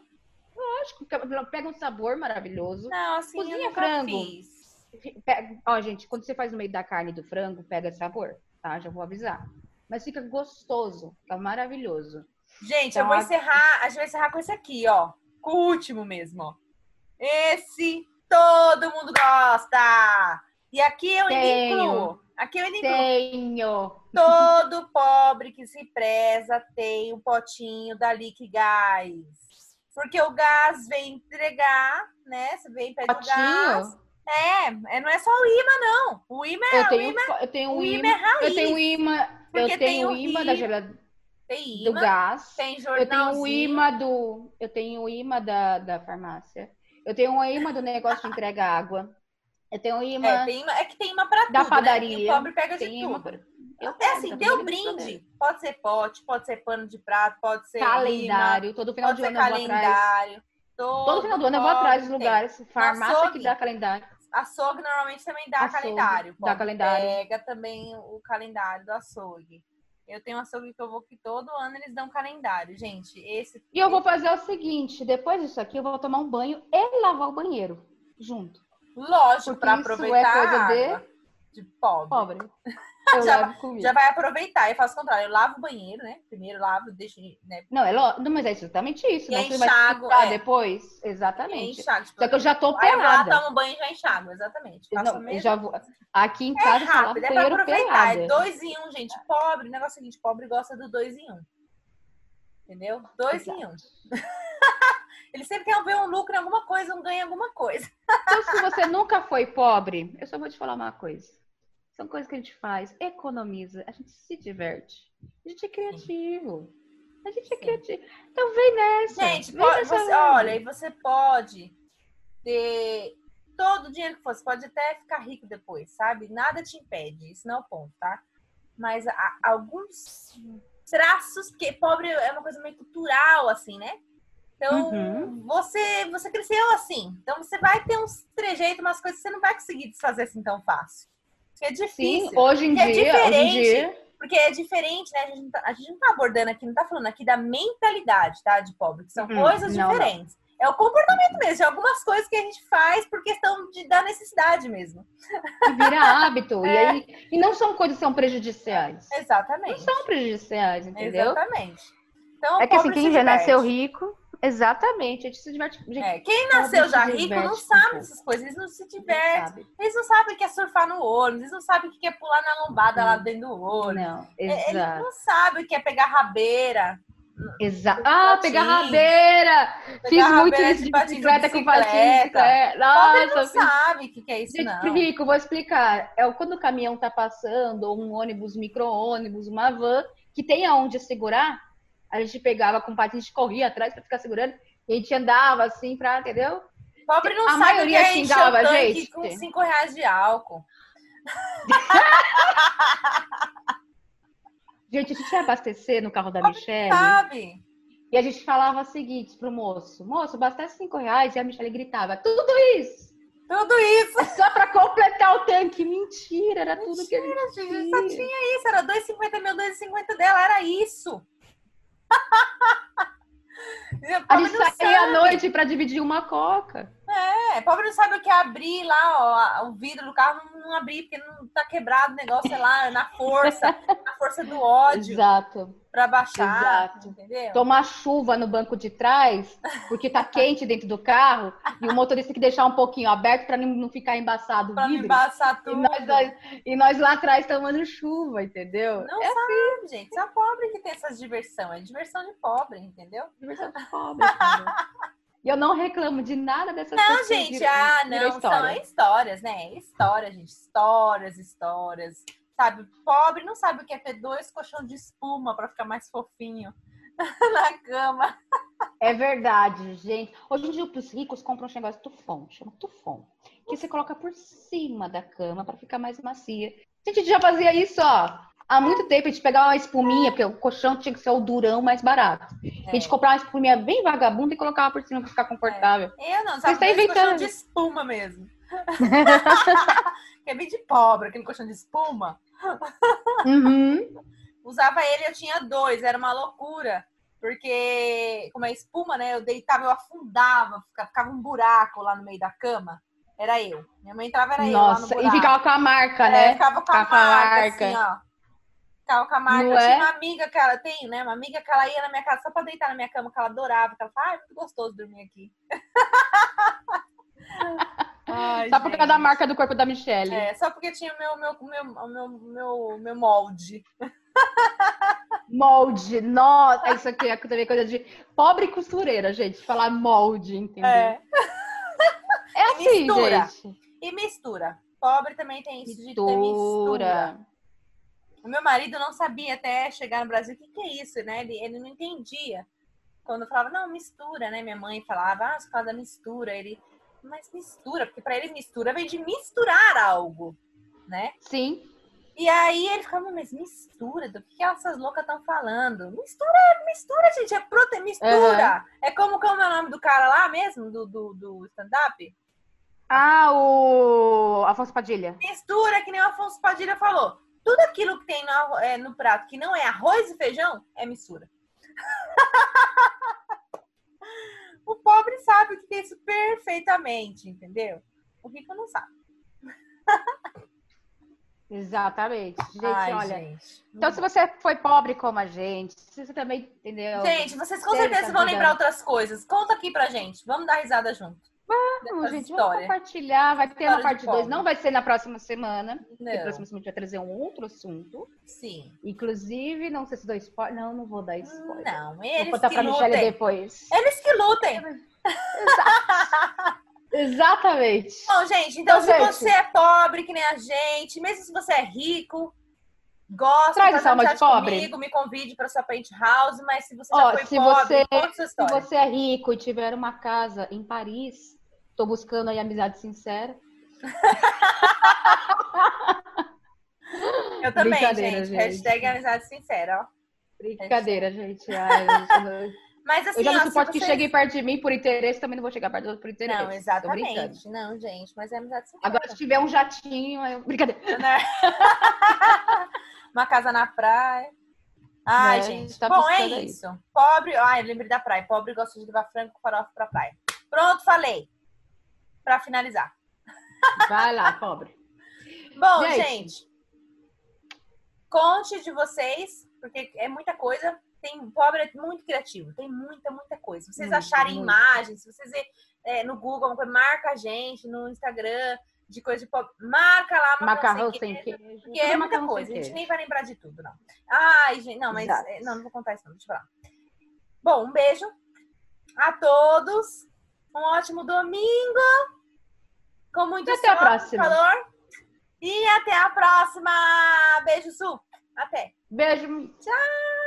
lógico, que pega um sabor maravilhoso. Não, assim, Cozinha frango. fiz. Pega- Ó, gente, quando você faz no meio da carne e do frango, pega sabor, tá? Já vou avisar. Mas fica gostoso, fica maravilhoso. Gente, Então, eu vou a- encerrar. A gente vai encerrar com esse aqui, ó. O último mesmo, ó. Esse todo mundo gosta. E aqui eu Tenho. incluo. Aqui eu incluo. Tenho. Todo pobre que se preza tem um potinho da Lick Gás. Porque o gás vem entregar, né? Você vem pede o gás. Potinho? É, é, não é só o imã, não. O imã é Eu o tenho, imã, eu tenho um o imã imã. é raiz. Eu tenho um imã. Eu tenho o o imã da geladeira Tem do imã, gás. tem Eu tenho o jornalzinho. imã do. Eu tenho o imã da, da farmácia. Eu tenho o imã do negócio de entrega água. Eu tenho o imã. É, tem imã, é que tem imã pra Da tudo, padaria. Né? E o pobre pega de tem imã. tudo. Eu É assim, deu problema. brinde. Pode ser pote, pode ser pano de prato, pode ser imã, Calendário. Todo final de ano eu vou atrás. Todo, Todo final do ano eu vou atrás dos tem. lugares. Farmácia que açougue. dá calendário. Açougue normalmente também dá Açougue, calendário. dá calendário. Pega também o calendário do açougue. Eu tenho açougue que eu vou que todo ano eles dão calendário, gente. Esse E eu vou fazer o seguinte: depois disso aqui, eu vou tomar um banho e lavar o banheiro junto. lógico para isso é aproveitar coisa de de pobre. Pobre. <laughs> Eu Já- levo comigo. Já vai aproveitar. Eu faço o contrário. Eu lavo o banheiro, né? Primeiro lavo, deixo, né? Não, é lo... não, mas é exatamente isso. E Não, você vai enxago, explicar é. depois. Exatamente. enxago. Tipo, Só que eu já tô aí eu pelada. tomo banho e já enxago. Exatamente. Faço Não, eu já vou... Aqui em É casa, eu só lavo rápido, é pra aproveitar. É pelada. dois em um, gente. Pobre, o negócio é o seguinte, pobre gosta do dois em um. Entendeu? Dois em um. <laughs> Ele sempre quer ver um lucro em alguma coisa, um ganho em alguma coisa. Então, se você nunca foi pobre, eu só vou te falar uma coisa. São coisas que a gente faz, economiza, a gente se diverte. A gente é criativo. A gente é Sim. criativo. Então vem nessa. Gente, vem pode- nessa você, olha, e você pode ter todo o dinheiro que você pode até ficar rico depois, sabe? Nada te impede, isso não é o ponto, tá? Mas há alguns traços, porque pobre é uma coisa meio cultural, assim, né? Então, Uhum. você, você cresceu assim. Então, você vai ter uns trejeitos, umas coisas que você não vai conseguir desfazer assim tão fácil. Porque é Sim, difícil. hoje em Porque é dia, hoje em diferente. dia, Porque é diferente, né? A gente, não tá, a gente não tá abordando aqui, não tá falando aqui da mentalidade, tá? De pobre, que são Uhum, coisas não, não. diferentes. É o comportamento mesmo, de algumas coisas que a gente faz por questão de, da necessidade mesmo. que vira <laughs> hábito. É. E, aí, e não são coisas que são prejudiciais. Não Exatamente. são prejudiciais, entendeu? Exatamente. Então, É que assim, quem já nasceu rico, exatamente, a gente se diverte. Gente, É, quem nasceu já rico não sabe dessas coisas, eles não se não divertem. sabe. Eles não sabem o que é surfar no ônibus, eles não sabem o que é pular na lombada lá Hum. dentro do ônibus. Não, É, Eles exato. não sabem o que é pegar rabeira. Exato. Ah, pegar rabeira! Fiz Pegar muito rabeira isso de de bicicleta com patins. Pobre Nossa, não fiz sabe o que que é isso, Gente, não. rico, vou explicar. É quando o caminhão tá passando, ou um ônibus, micro-ônibus, uma van, que tem aonde segurar, a gente pegava com patins, a gente corria atrás pra ficar segurando, e a gente andava assim pra, entendeu? Pobre não A sabe que maioria o xingava a gente. com 5 reais de álcool. <laughs> Gente, a gente ia abastecer no carro da Michelle, Sabe? e a gente falava o seguinte pro moço, moço, abastece cinco reais, e a Michelle gritava, tudo isso! Tudo isso. É só pra completar o tanque. Mentira, era tudo que a gente Gente, só tinha. tinha isso. Era 2,50 meu, 2,50 dela. Era isso. A gente saía à noite pra dividir uma coca. É, pobre não sabe o que é abrir lá, ó, o vidro do carro não, abrir, porque não tá quebrado o negócio, sei lá, na força, na força do ódio Exato. pra baixar, Exato. entendeu? Tomar chuva no banco de trás, porque tá quente dentro do carro, e o motorista tem que deixar um pouquinho aberto pra não- ficar embaçado o Pra vidro. embaçar E tudo. nós, nós- e nós lá atrás tomando chuva, entendeu? Não é sabe, gente. Só pobre que tem essas diversão. É diversão de pobre, entendeu? diversão de pobre. entendeu? <laughs> E eu não reclamo de nada dessas Não, coisas. gente, viram- ah, viram não, história. são histórias, né? História, gente, histórias, histórias. Sabe, pobre não sabe o que é ter dois colchão de espuma pra ficar mais fofinho <laughs> na cama. É verdade, gente. Hoje em dia, os ricos compram um negócio tufão, chama tufão. Que você coloca por cima da cama pra ficar mais macia. A gente já fazia isso, ó. Há muito tempo a gente pegava uma espuminha, porque o colchão tinha que ser o durão mais barato. A gente É. comprava uma espuminha bem vagabunda e colocava por cima pra ficar confortável. Eu não, Você sabe? Esse colchão inventando. de espuma mesmo. <laughs> que é bem de pobre, aquele colchão de espuma. Uhum. Usava ele, eu tinha dois, era uma loucura. Porque, como é espuma, né? Eu deitava, eu afundava, fica- ficava um buraco lá no meio da cama. Era eu. Minha mãe entrava, era eu lá no Nossa, e ficava com a marca, É, né? ficava com a Ficava com a marca, marca. assim, ó. Ficava com a marca. Não Eu tinha é? uma amiga que ela tem, né? Uma amiga que ela ia na minha casa só pra deitar na minha cama, que ela adorava. Que ela falava, ah, é muito gostoso dormir aqui. <laughs> Ai, Só por causa da marca do corpo da Michelle. É, só porque tinha o meu, meu, meu, meu, meu, meu molde. Molde, nossa, isso aqui é também coisa de pobre costureira, gente, falar molde, entendeu? É. <laughs> É assim, mistura. gente. E mistura. Pobre também tem isso de ter mistura. O meu marido não sabia até chegar no Brasil o que, que é isso, né? Ele, ele não entendia. Quando eu falava, não, mistura, né? Minha mãe falava, ah, por causa da mistura. Ele, mas mistura, porque para ele mistura vem de misturar algo, né? Sim. E aí ele ficava, mas mistura, do que essas loucas estão falando? Mistura, é mistura, gente, é prote... mistura. É como, como é o nome do cara lá mesmo, do, do, do stand-up? Ah, o Afonso Padilha. Mistura, que nem o Afonso Padilha falou. Tudo aquilo que tem no, é, no prato que não é arroz e feijão é mistura. <laughs> o pobre sabe o que é isso perfeitamente, entendeu? O Rico não sabe. Exatamente. Gente, Ai, olha. gente. Então, se você foi pobre como a gente, se você também entendeu. Gente, vocês com certeza vão lembrar outras coisas. Conta aqui pra gente. Vamos dar risada junto. Vamos, gente, vamos histórias. compartilhar. Vai ter História uma de parte 2. pobre. Não vai ser na próxima semana. Não. próxima semana a gente vai trazer um outro assunto. Sim. Inclusive, não sei se dou spoiler. Não, não vou dar spoiler. Não, Vou eles contar que pra Michelle lutem. depois. Eles que lutem. <laughs> Exatamente. Bom, gente, então, Então, se gente. você é pobre, que nem a gente, mesmo se você é rico, gosta Traz faz alma de pobre. comigo, me convide para sua penthouse, mas se você Ó, já foi se pobre, você- Se história. você é rico e tiver uma casa em Paris, tô buscando aí amizade sincera. Eu também, gente. gente. Hashtag amizade sincera, ó. Brincadeira, gente. Ai, não- Mas assim, eu já não suporto que vocês- cheguem perto de mim por interesse, também não vou chegar perto do outro por interesse. Não, exatamente. Não, gente, mas é amizade sincera. Agora, se tiver um jatinho, eu... brincadeira. né? <laughs> Uma casa na praia. Ai, Né, gente. tá Bom, é buscando aí. isso. Pobre. Ai, lembrei da praia. Pobre gosta de levar frango com farofa pra praia. Pronto, falei. Pra finalizar. Vai lá, pobre. <laughs> Bom, Gente. gente. Conte de vocês, porque é muita coisa. Tem pobre é muito criativo, tem muita, muita coisa. Se vocês Muito, acharem muito. imagens, se vocês é, no Google, marca a gente no Instagram de coisa de pobre. Marca lá, Macarrão sem sem queijo. queijo. Porque é muita macarrão coisa, a gente nem vai lembrar de tudo, não. Ai, gente, não, mas. Exato. é, Não, não vou contar isso, não, deixa eu falar. Bom, um beijo a todos. Um ótimo domingo. Com muito até a sol, próxima. calor. E até a próxima. Beijo, Su. Até. Beijo. Tchau.